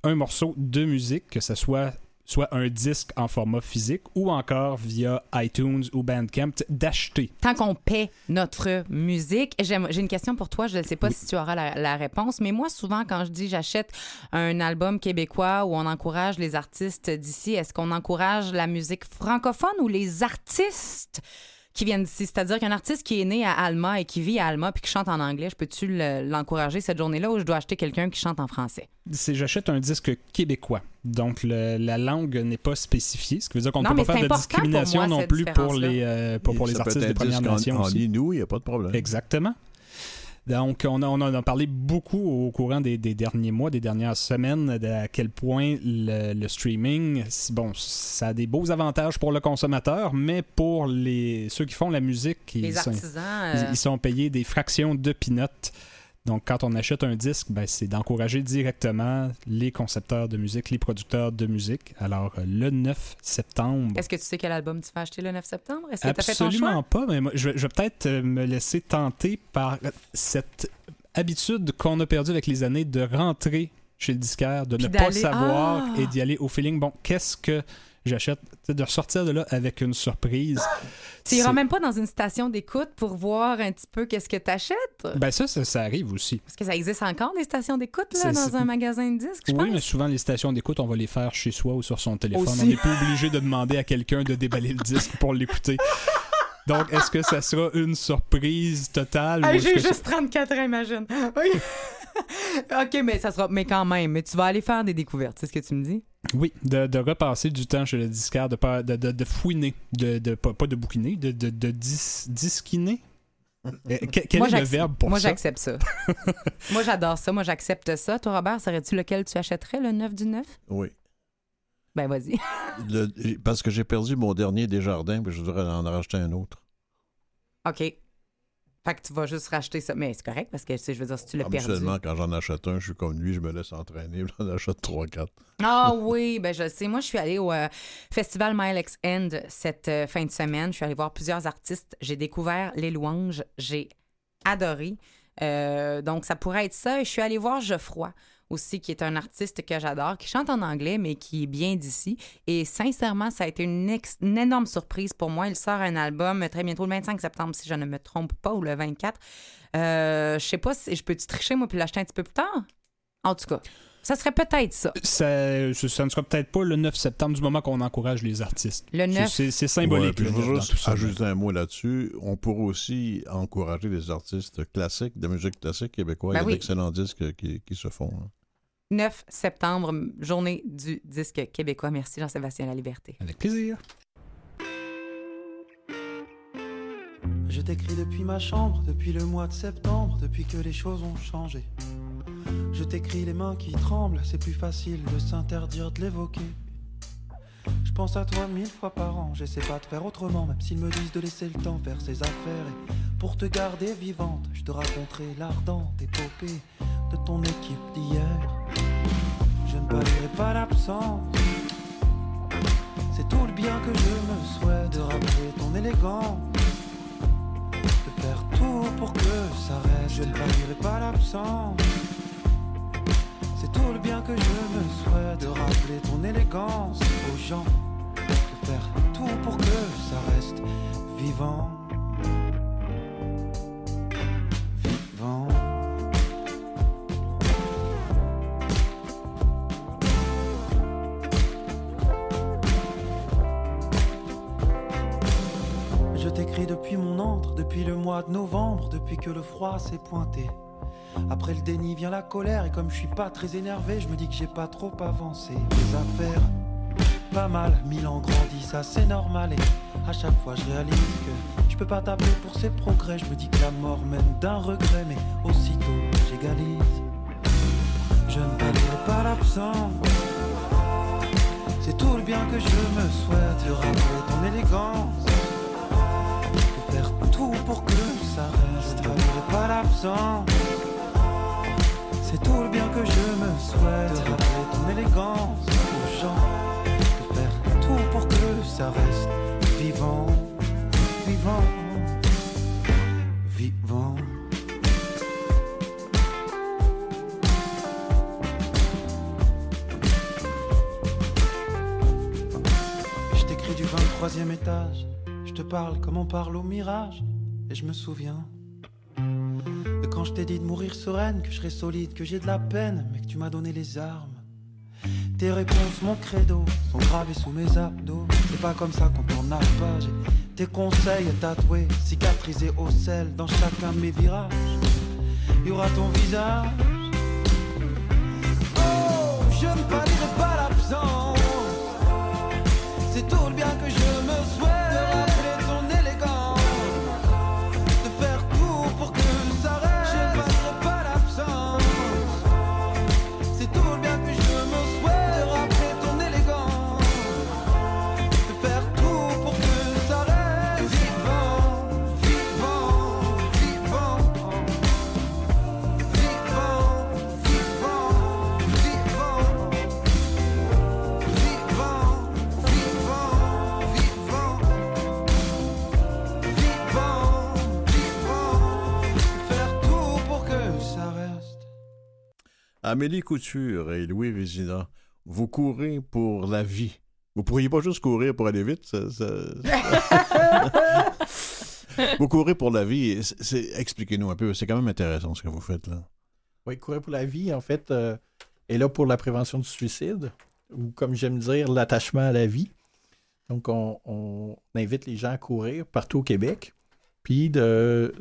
un morceau de musique, que ce soit soit un disque en format physique ou encore via iTunes ou Bandcamp, d'acheter. Tant qu'on paie notre musique, j'ai une question pour toi. Je ne sais pas si tu auras la, la réponse, mais moi, souvent, quand je dis j'achète un album québécois où on encourage les artistes d'ici, est-ce qu'on encourage la musique francophone ou les artistes qui viennent d'ici? C'est-à-dire qu'un artiste qui est né à Alma et qui vit à Alma puis qui chante en anglais, je peux-tu le- l'encourager cette journée-là ou je dois acheter quelqu'un qui chante en français? C'est j'achète un disque québécois. Donc le- la langue n'est pas spécifiée, ce qui veut dire qu'on ne peut pas faire de discrimination moi, non plus pour les, euh, pour, pour les artistes des Premières en- Nations en aussi. inou, il n'y a pas de problème. Exactement. Donc, on, a- on en a parlé beaucoup au courant des, des derniers mois, des dernières semaines, de à quel point le, le streaming, bon, ça a des beaux avantages pour le consommateur, mais pour les ceux qui font la musique, Les ils, sont, artisans, euh, ils sont payés des fractions de peanuts. Donc, quand on achète un disque, ben, c'est d'encourager directement les concepteurs de musique, les producteurs de musique. Alors, euh, le 9 septembre, Est-ce que tu sais quel album tu vas acheter le 9 septembre? Est-ce que as fait ton choix? Absolument pas, mais moi, je, vais- peut-être euh, me laisser tenter par cette habitude qu'on a perdue avec les années de rentrer chez le disquaire, de Puis ne pas savoir Ah! et d'y aller au feeling. Bon, qu'est-ce que j'achète? De ressortir de là avec une surprise. Tu iras même pas dans une station d'écoute pour voir un petit peu qu'est-ce que tu achètes? Ben ça, ça, ça arrive aussi. Parce que ça existe encore des stations d'écoute là, dans un magasin de disques, je Oui, pense? mais souvent les stations d'écoute, on va les faire chez soi ou sur son téléphone. Aussi. On n'est pas obligé de demander à quelqu'un de déballer le disque pour l'écouter. Donc, est-ce que ça sera une surprise totale? Hey, J'ai que ça- juste 34 ans, imagine. Oui. OK, mais ça sera. Mais quand même, mais tu vas aller faire des découvertes, c'est ce que tu me dis? Oui, de, de repasser du temps chez le disquaire, de, pas- de, de, de fouiner, de, de, pas, pas de bouquiner, de, de, de dis- disquiner. Euh, que- quel Moi, est le j'accepte- verbe pour Moi, ça? j'accepte ça. moi, j'adore ça. Moi, j'accepte ça. Toi, Robert, serais-tu lequel tu achèterais, le 9 du 9? Oui. Ben, vas-y. Parce que j'ai perdu mon dernier Desjardins, puis je voudrais en racheter un autre. OK. Fait que tu vas juste racheter ça. Mais c'est correct parce que, tu sais, je veux dire, si tu l'as perdu. Habituellement, quand j'en achète un, je suis comme lui, je me laisse entraîner, j'en achète 3-4. Ah oui, ben je sais. Moi, je suis allée au euh, Festival Milex End cette euh, fin de semaine. Je suis allée voir plusieurs artistes. J'ai découvert Les Louanges. J'ai adoré. Euh, donc, ça pourrait être ça. Et je suis allée voir Geoffroy aussi, qui est un artiste que j'adore, qui chante en anglais, mais qui est bien d'ici. Et sincèrement, ça a été une, ex- une énorme surprise pour moi. Il sort un album très bientôt, le 25 septembre, si je ne me trompe pas, ou le 24. Euh, je sais pas si je peux-tu tricher, moi, puis l'acheter un petit peu plus tard? En tout cas, ça serait peut-être ça. Ça, ne sera peut-être pas le 9 septembre du moment qu'on encourage les artistes. Le 9. C'est- C'est c'est symbolique. Ouais, je 9 veux juste ajouter un mot là-dessus. On pourrait aussi encourager les artistes classiques, de musique classique québécoise. Ben Il y a oui. d'excellents disques qui, qui se font. hein. 9 septembre, journée du disque québécois. Merci Jean-Sébastien La Liberté. Avec plaisir. Je t'écris depuis ma chambre, depuis le mois de septembre, depuis que les choses ont changé. Je t'écris les mains qui tremblent, c'est plus facile de s'interdire de l'évoquer. Je pense à toi mille fois par an, j'essaie pas de faire autrement, même s'ils me disent de laisser le temps faire ses affaires. Et pour te garder vivante, je te raconterai l'ardente épopée de ton équipe d'hier. Je ne palierai pas l'absence, c'est tout le bien que je me souhaite de rappeler ton élégance de faire tout pour que ça reste. Je ne palierai pas l'absence. C'est tout le bien que je me souhaite de rappeler ton élégance aux gens. De faire tout pour que ça reste vivant. Vivant. Je t'écris depuis mon antre, depuis le mois de novembre, depuis que le froid s'est pointé. Après le déni vient la colère et comme je suis pas très énervé, je me dis que j'ai pas trop avancé. Les affaires, pas mal, mille ans ça c'est normal et à chaque fois je réalise que je peux pas taper pour ces progrès. Je me dis que la mort mène d'un regret, mais aussitôt j'égalise. Je ne palierai pas l'absence. C'est tout le bien que je me souhaite, de rappeler ton élégance de faire tout pour que ça reste. Je ne pas l'absence. C'est tout le bien que je me souhaite. De rappeler ton élégance aux gens. De faire tout pour que ça reste vivant, vivant, vivant. Je t'écris du 23e étage. Je te parle comme on parle au mirage. Et je me souviens quand je t'ai dit de mourir sereine, que je serais solide, que j'ai de la peine, mais que tu m'as donné les armes. Tes réponses, mon credo, sont gravées sous mes abdos. C'est pas comme ça qu'on la page. Et tes conseils tatoués, cicatrisés au sel dans chacun de mes virages. Y aura ton visage. Oh, je ne palierai pas l'absence. C'est tout le bien que je Amélie Couture et Louis Vézina, vous courez pour la vie. Vous pourriez pas juste courir pour aller vite. ça- ça- vous courez pour la vie. Expliquez-nous un peu. C'est quand même intéressant ce que vous faites là. Oui, Courir pour la vie, en fait, euh, est là pour la prévention du suicide, ou comme j'aime dire, l'attachement à la vie. Donc, on, on invite les gens à courir partout au Québec, puis de,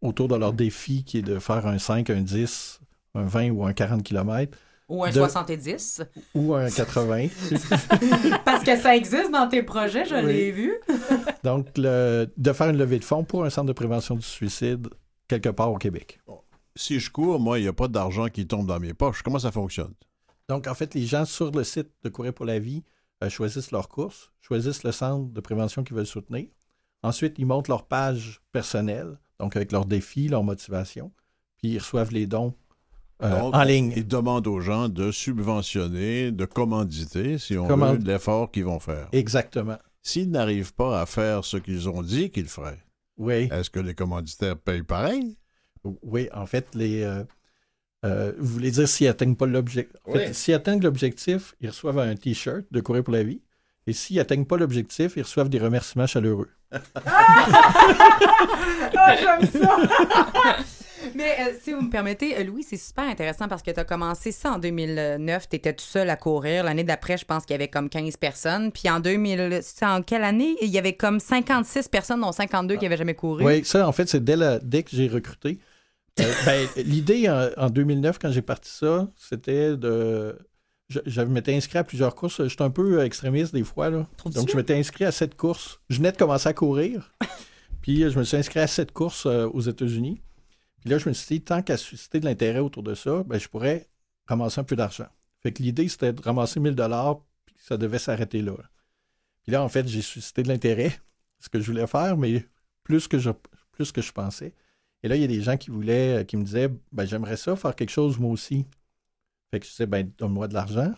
autour de leur défi qui est de faire un 5, un 10, un 20 ou un 40 km. Ou un de- 70. Ou un 80. Parce que ça existe dans tes projets, je Oui. l'ai vu. Donc, le- de faire une levée de fonds pour un centre de prévention du suicide quelque part au Québec. Si je cours, moi, il n'y a pas d'argent qui tombe dans mes poches. Comment ça fonctionne? Donc, en fait, les gens sur le site de Courir pour la vie euh, choisissent leur course, choisissent le centre de prévention qu'ils veulent soutenir. Ensuite, ils montent leur page personnelle, donc avec leurs défis, leur motivation, puis ils reçoivent les dons euh, Donc, en ligne. Ils demandent aux gens de subventionner, de commanditer, si on Command- veut, l'effort qu'ils vont faire. Exactement. S'ils n'arrivent pas à faire ce qu'ils ont dit qu'ils feraient, Oui. est-ce que les commanditaires payent pareil? Oui, en fait, les, euh, euh, vous voulez dire s'ils n'atteignent pas l'objectif? En fait, Oui. s'ils atteignent l'objectif, ils reçoivent un T-shirt de Courir pour la vie. Et s'ils n'atteignent pas l'objectif, ils reçoivent des remerciements chaleureux. Ah, j'aime ça! Mais euh, si vous me permettez, euh, Louis, c'est super intéressant parce que tu as commencé ça en 2009. Tu étais tout seul à courir. L'année d'après, je pense qu'il y avait comme 15 personnes. Puis en 2000, c'est en quelle année? Il y avait comme 56 personnes, dont 52 qui n'avaient jamais couru. Oui, ça, en fait, c'est dès, la- dès que j'ai recruté. Euh, ben, L'idée en, en 2009, quand j'ai parti ça, c'était de. Je, je m'étais inscrit à plusieurs courses. J'étais un peu extrémiste des fois. Là. Donc, je m'étais inscrit à sept courses. Je venais de commencer à courir. Puis, je me suis inscrit à sept courses euh, aux États-Unis. Puis là, je me suis dit, tant qu'à susciter de l'intérêt autour de ça, ben, je pourrais ramasser un peu d'argent. Fait que l'idée, c'était de ramasser 1000 dollars, puis ça devait s'arrêter là. Puis là, en fait, j'ai suscité de l'intérêt, ce que je voulais faire, mais plus que je, plus que je pensais. Et là, il y a des gens qui voulaient, euh, qui me disaient, ben, j'aimerais ça faire quelque chose moi aussi. Fait que je disais, ben, donne-moi de l'argent.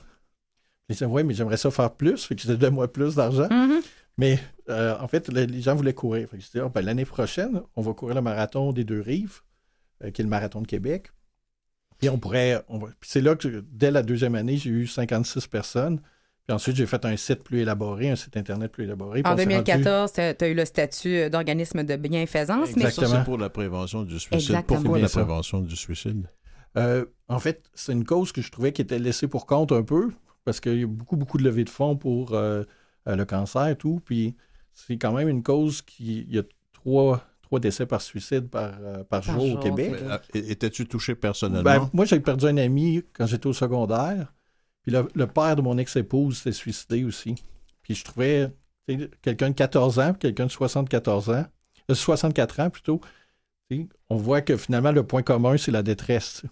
Ils disaient, oui, mais j'aimerais ça faire plus. Fait que je disais, donne-moi plus d'argent. Mm-hmm. Mais euh, en fait, le- les gens voulaient courir. Fait que je disais, Ah, ben, l'année prochaine, on va courir le marathon des deux rives, qui est le marathon de Québec. Puis on pourrait. on c'est là que, dès la deuxième année, j'ai eu 56 personnes. Puis ensuite, j'ai fait un site plus élaboré, un site Internet plus élaboré. En on s'est rendu- 2014, tu as eu le statut d'organisme de bienfaisance. Mais Ça, c'est pour la prévention du suicide. Exactement. Pourquoi la prévention du suicide? Euh, en fait, c'est une cause que je trouvais qui était laissée pour compte un peu, parce qu'il y a beaucoup, beaucoup de levées de fonds pour euh, euh, le cancer et tout. Puis c'est quand même une cause qui. Il y a trois, trois décès par suicide par, euh, par, jour, au Québec. Euh, Étais-tu touché personnellement? Ben, moi, j'ai perdu un ami quand j'étais au secondaire. Puis le, le père de mon ex-épouse s'est suicidé aussi. Puis je trouvais quelqu'un de 14 ans, puis quelqu'un de 74 ans, euh, 64 ans plutôt. On voit que finalement, le point commun, c'est la détresse.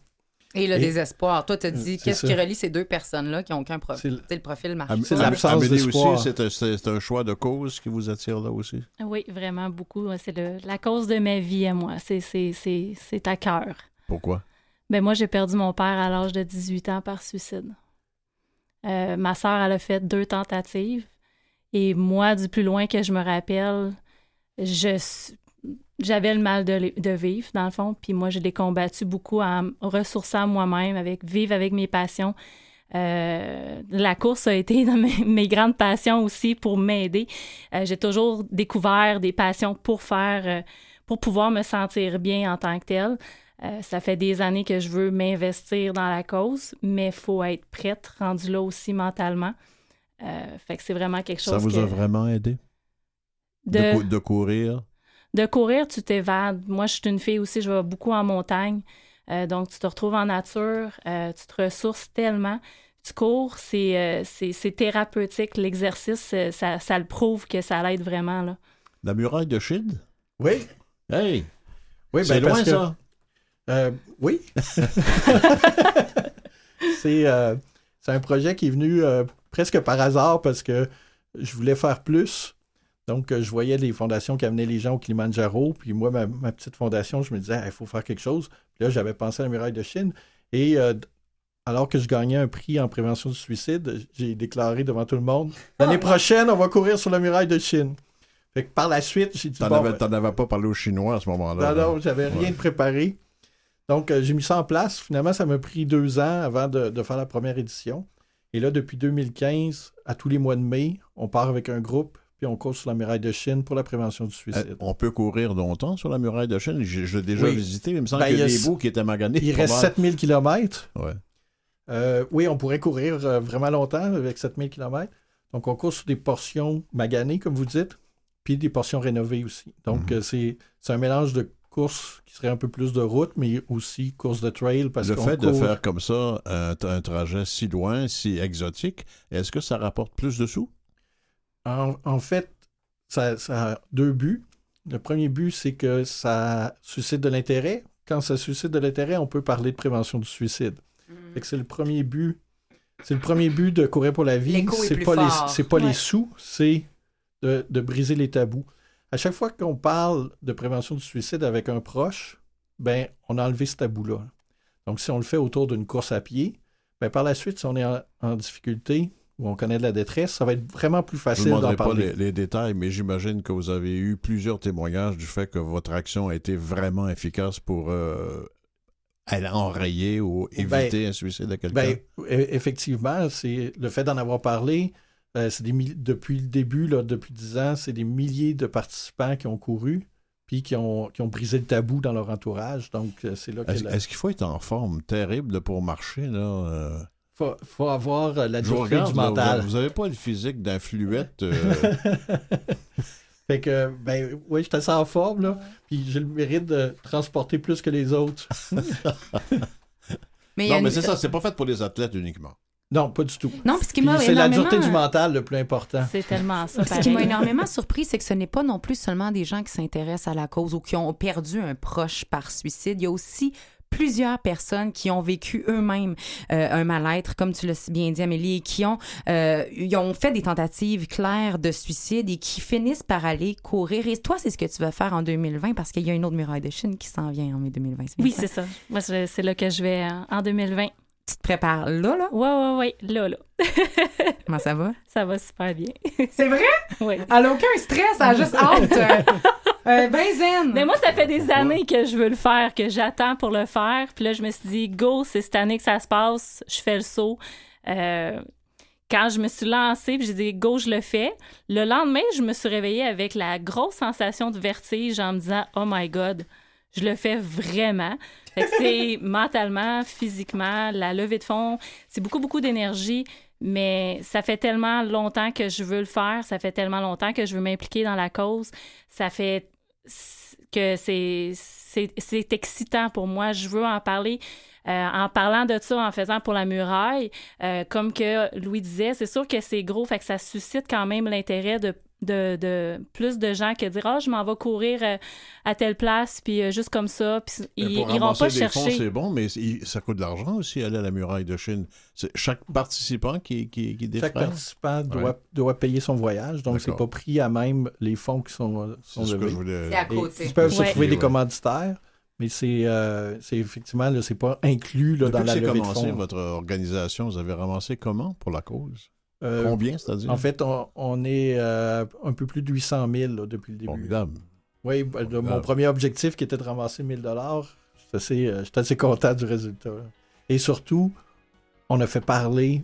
Et le Et- désespoir. Toi, tu as dit, qu'est-ce qui relie ces deux personnes-là qui n'ont aucun profil? C'est le- le profil aussi, c'est un, c'est- c'est un choix de cause qui vous attire là aussi? Oui, vraiment beaucoup. C'est le- la cause de ma vie à moi. C'est- C'est c'est- c'est à cœur. Pourquoi? Ben moi, j'ai perdu mon père à l'âge de 18 ans par suicide. Euh, ma sœur, elle a fait deux tentatives. Et moi, du plus loin que je me rappelle, je j'avais le mal de, de vivre, dans le fond. Puis moi, je l'ai combattu beaucoup en ressourçant moi-même, avec vivre avec mes passions. Euh, la course a été dans mes, mes grandes passions aussi pour m'aider. Euh, j'ai toujours découvert des passions pour faire, euh, pour pouvoir me sentir bien en tant que telle. Euh, ça fait des années que je veux m'investir dans la cause, mais il faut être prête, rendu là aussi mentalement. Euh, fait que c'est vraiment quelque chose Ça vous que- a vraiment aidé? De, De- cou- de courir? De courir, tu t'évades. Moi, je suis une fille aussi, je vais beaucoup en montagne. Euh, donc, tu te retrouves en nature, euh, tu te ressources tellement. Tu cours, c'est euh, c'est- c'est thérapeutique. L'exercice, ça, ça le prouve que ça l'aide vraiment. Là. La muraille de Chine? Oui. Hey! Oui, c'est ben, parce loin, que- ça? Euh, oui. c'est euh, c'est un projet qui est venu euh, presque par hasard parce que je voulais faire plus. Donc, euh, je voyais les fondations qui amenaient les gens au Kilimanjaro. Puis moi, ma, ma petite fondation, je me disais, il faut faire quelque chose. Puis là, j'avais pensé à la muraille de Chine. Et euh, alors que je gagnais un prix en prévention du suicide, j'ai déclaré devant tout le monde, l'année prochaine, on va courir sur la muraille de Chine. Fait que par la suite, j'ai dit, T'en bon, avais, ben, t'en avais pas parlé aux Chinois à ce moment-là. non, non, j'avais rien Ouais. de préparé. Donc, euh, j'ai mis ça en place. Finalement, ça m'a pris deux ans avant de, de faire la première édition. Et là, depuis 2015, à tous les mois de mai, on part avec un groupe, puis on court sur la muraille de Chine pour la prévention du suicide. Euh, on peut courir longtemps sur la muraille de Chine. Je, je l'ai déjà Oui. visité, mais il me semble Ben, qu'il y a des bouts qui étaient maganés. Il reste mal. 7000 km. Ouais. oui, on pourrait courir euh, vraiment longtemps avec 7000 km. Donc, on court sur des portions maganées, comme vous dites, puis des portions rénovées aussi. Donc, Mhm. euh, c'est un mélange de courses qui serait un peu plus de route, mais aussi course de trail. Parce le fait de faire comme ça un, un trajet si loin, si exotique, est-ce que ça rapporte plus de sous? En, en fait, ça, ça a deux buts. Le premier but, c'est que ça suscite de l'intérêt. Quand ça suscite de l'intérêt, on peut parler de prévention du suicide. Que c'est le premier but. C'est le premier but de courir pour la vie. C'est pas les, fort. pas Ouais. les sous, c'est de, de briser les tabous. À chaque fois qu'on parle de prévention du suicide avec un proche, ben on a enlevé ce tabou-là. Donc si on le fait autour d'une course à pied, ben par la suite, si on est en, en difficulté ou on connaît de la détresse, ça va être vraiment plus Je ne facile d'en demanderai pas parler. les, les détails, mais j'imagine que vous avez eu plusieurs témoignages du fait que votre action a été vraiment efficace pour euh, enrayer ou éviter un suicide à quelqu'un? Ben, e- effectivement, c'est le fait d'en avoir parlé. euh, c'est depuis le début, là, depuis 10 ans, c'est des milliers de participants qui ont couru puis qui ont, qui ont brisé le tabou dans leur entourage. Donc, euh, c'est là Est-ce la- qu'il faut être en forme terrible pour marcher? Là? Faut, faut avoir euh, la dureté regarde, du là, mental. vous n'avez pas le physique d'un fluette. euh, Fait que, ben, oui, je suis assez en forme, là. Puis j'ai le mérite de transporter plus que les autres. Mais non, mais une- c'est ça, c'est pas fait pour les athlètes uniquement. Non, pas du tout. Non, puis ce qui Puis m'a c'est la dureté du mental le plus important. C'est tellement ça. Ce qui m'a énormément surpris, c'est que ce n'est pas non plus seulement des gens qui s'intéressent à la cause ou qui ont perdu un proche par suicide. Il y a aussi plusieurs personnes qui ont vécu eux-mêmes euh, un mal-être, comme tu l'as si bien dit, Amélie, et qui ont, euh, ils ont fait des tentatives claires de suicide et qui finissent par aller courir. Et toi, c'est ce que tu vas faire en 2020 parce qu'il y a une autre muraille de Chine qui s'en vient en mai 2020. bien Oui, c'est ça. Moi, c'est c'est là que je vais euh, en 2020. Tu te prépares là, là? Ouais, ouais, ouais. Là, là. Comment ça va? Ça va super bien. C'est vrai? Oui. Elle a aucun stress, elle a juste hâte. Euh, ben zen. Mais moi, ça fait des années que je veux le faire, que j'attends pour le faire. Puis là, je me suis dit, go, c'est cette année que ça se passe. Je fais le saut. Euh, quand je me suis lancée, puis j'ai dit, go, je le fais. Le lendemain, je me suis réveillée avec la grosse sensation de vertige en me disant, oh my God, je le fais vraiment. C'est mentalement, physiquement, la levée de fond, c'est beaucoup, beaucoup d'énergie. Mais ça fait tellement longtemps que je veux le faire, ça fait tellement longtemps que je veux m'impliquer dans la cause, ça fait que c'est c'est c'est excitant pour moi. Je veux en parler. Euh, en parlant de ça, en faisant pour la muraille, euh, comme que Louis disait, c'est sûr que c'est gros, fait que ça suscite quand même l'intérêt de, de, de plus de gens que dire ah je m'en vais courir euh, à telle place puis euh, juste comme ça puis ils pour iront ramasser pas des chercher fonds, c'est bon, mais il- ça coûte de l'argent aussi aller à la muraille de Chine. C'est chaque participant qui, qui, qui Chaque participant doit, Ouais. doit payer son voyage, donc c'est pas pris à même les fonds qui sont, sont C'est ce que je voulais- à Et. Ils peuvent Ouais. se trouver des oui. commanditaires, mais c'est euh, c'est effectivement, c'est pas inclus là, dans la levée de commencé, fonds. votre organisation, vous avez ramassé comment pour la cause? Euh, Combien, c'est-à-dire? En fait, on, on est euh, un peu plus de 800 000 là, depuis le début. Formidable. Oui, ben, mon premier objectif qui était de ramasser 1000 dollars, euh, j'étais assez content du résultat. Et surtout, on a fait parler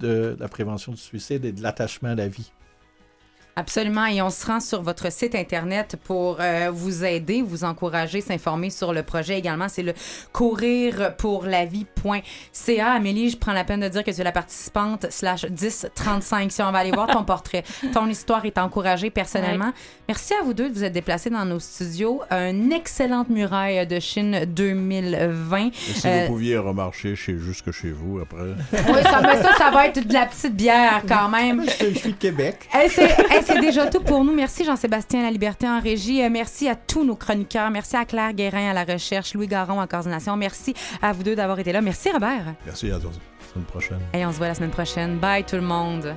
de la prévention du suicide et de l'attachement à la vie. Absolument. Et on se rend sur votre site Internet pour euh, vous aider, vous encourager, s'informer sur le projet également. C'est le courirpourlavie.ca. Amélie, je prends la peine de dire que tu es la participante slash 1035. Si on va aller voir ton portrait, ton histoire est encouragée personnellement. Merci à vous deux de vous être déplacés dans nos studios. Une excellente muraille de Chine 2020. Et si Euh, vous pouviez remarcher chez, jusque chez vous après. oui, ça, mais ça, ça va être de la petite bière quand même. Je, suis de Québec. C'est déjà tout pour nous. Merci Jean-Sébastien La Liberté en régie. Euh, merci à tous nos chroniqueurs. Merci à Claire Guérin à la recherche, Louis Garon en coordination. Merci à vous deux d'avoir été là. Merci Robert. Merci, à la semaine prochaine. Et on se voit la semaine prochaine. Bye tout le monde.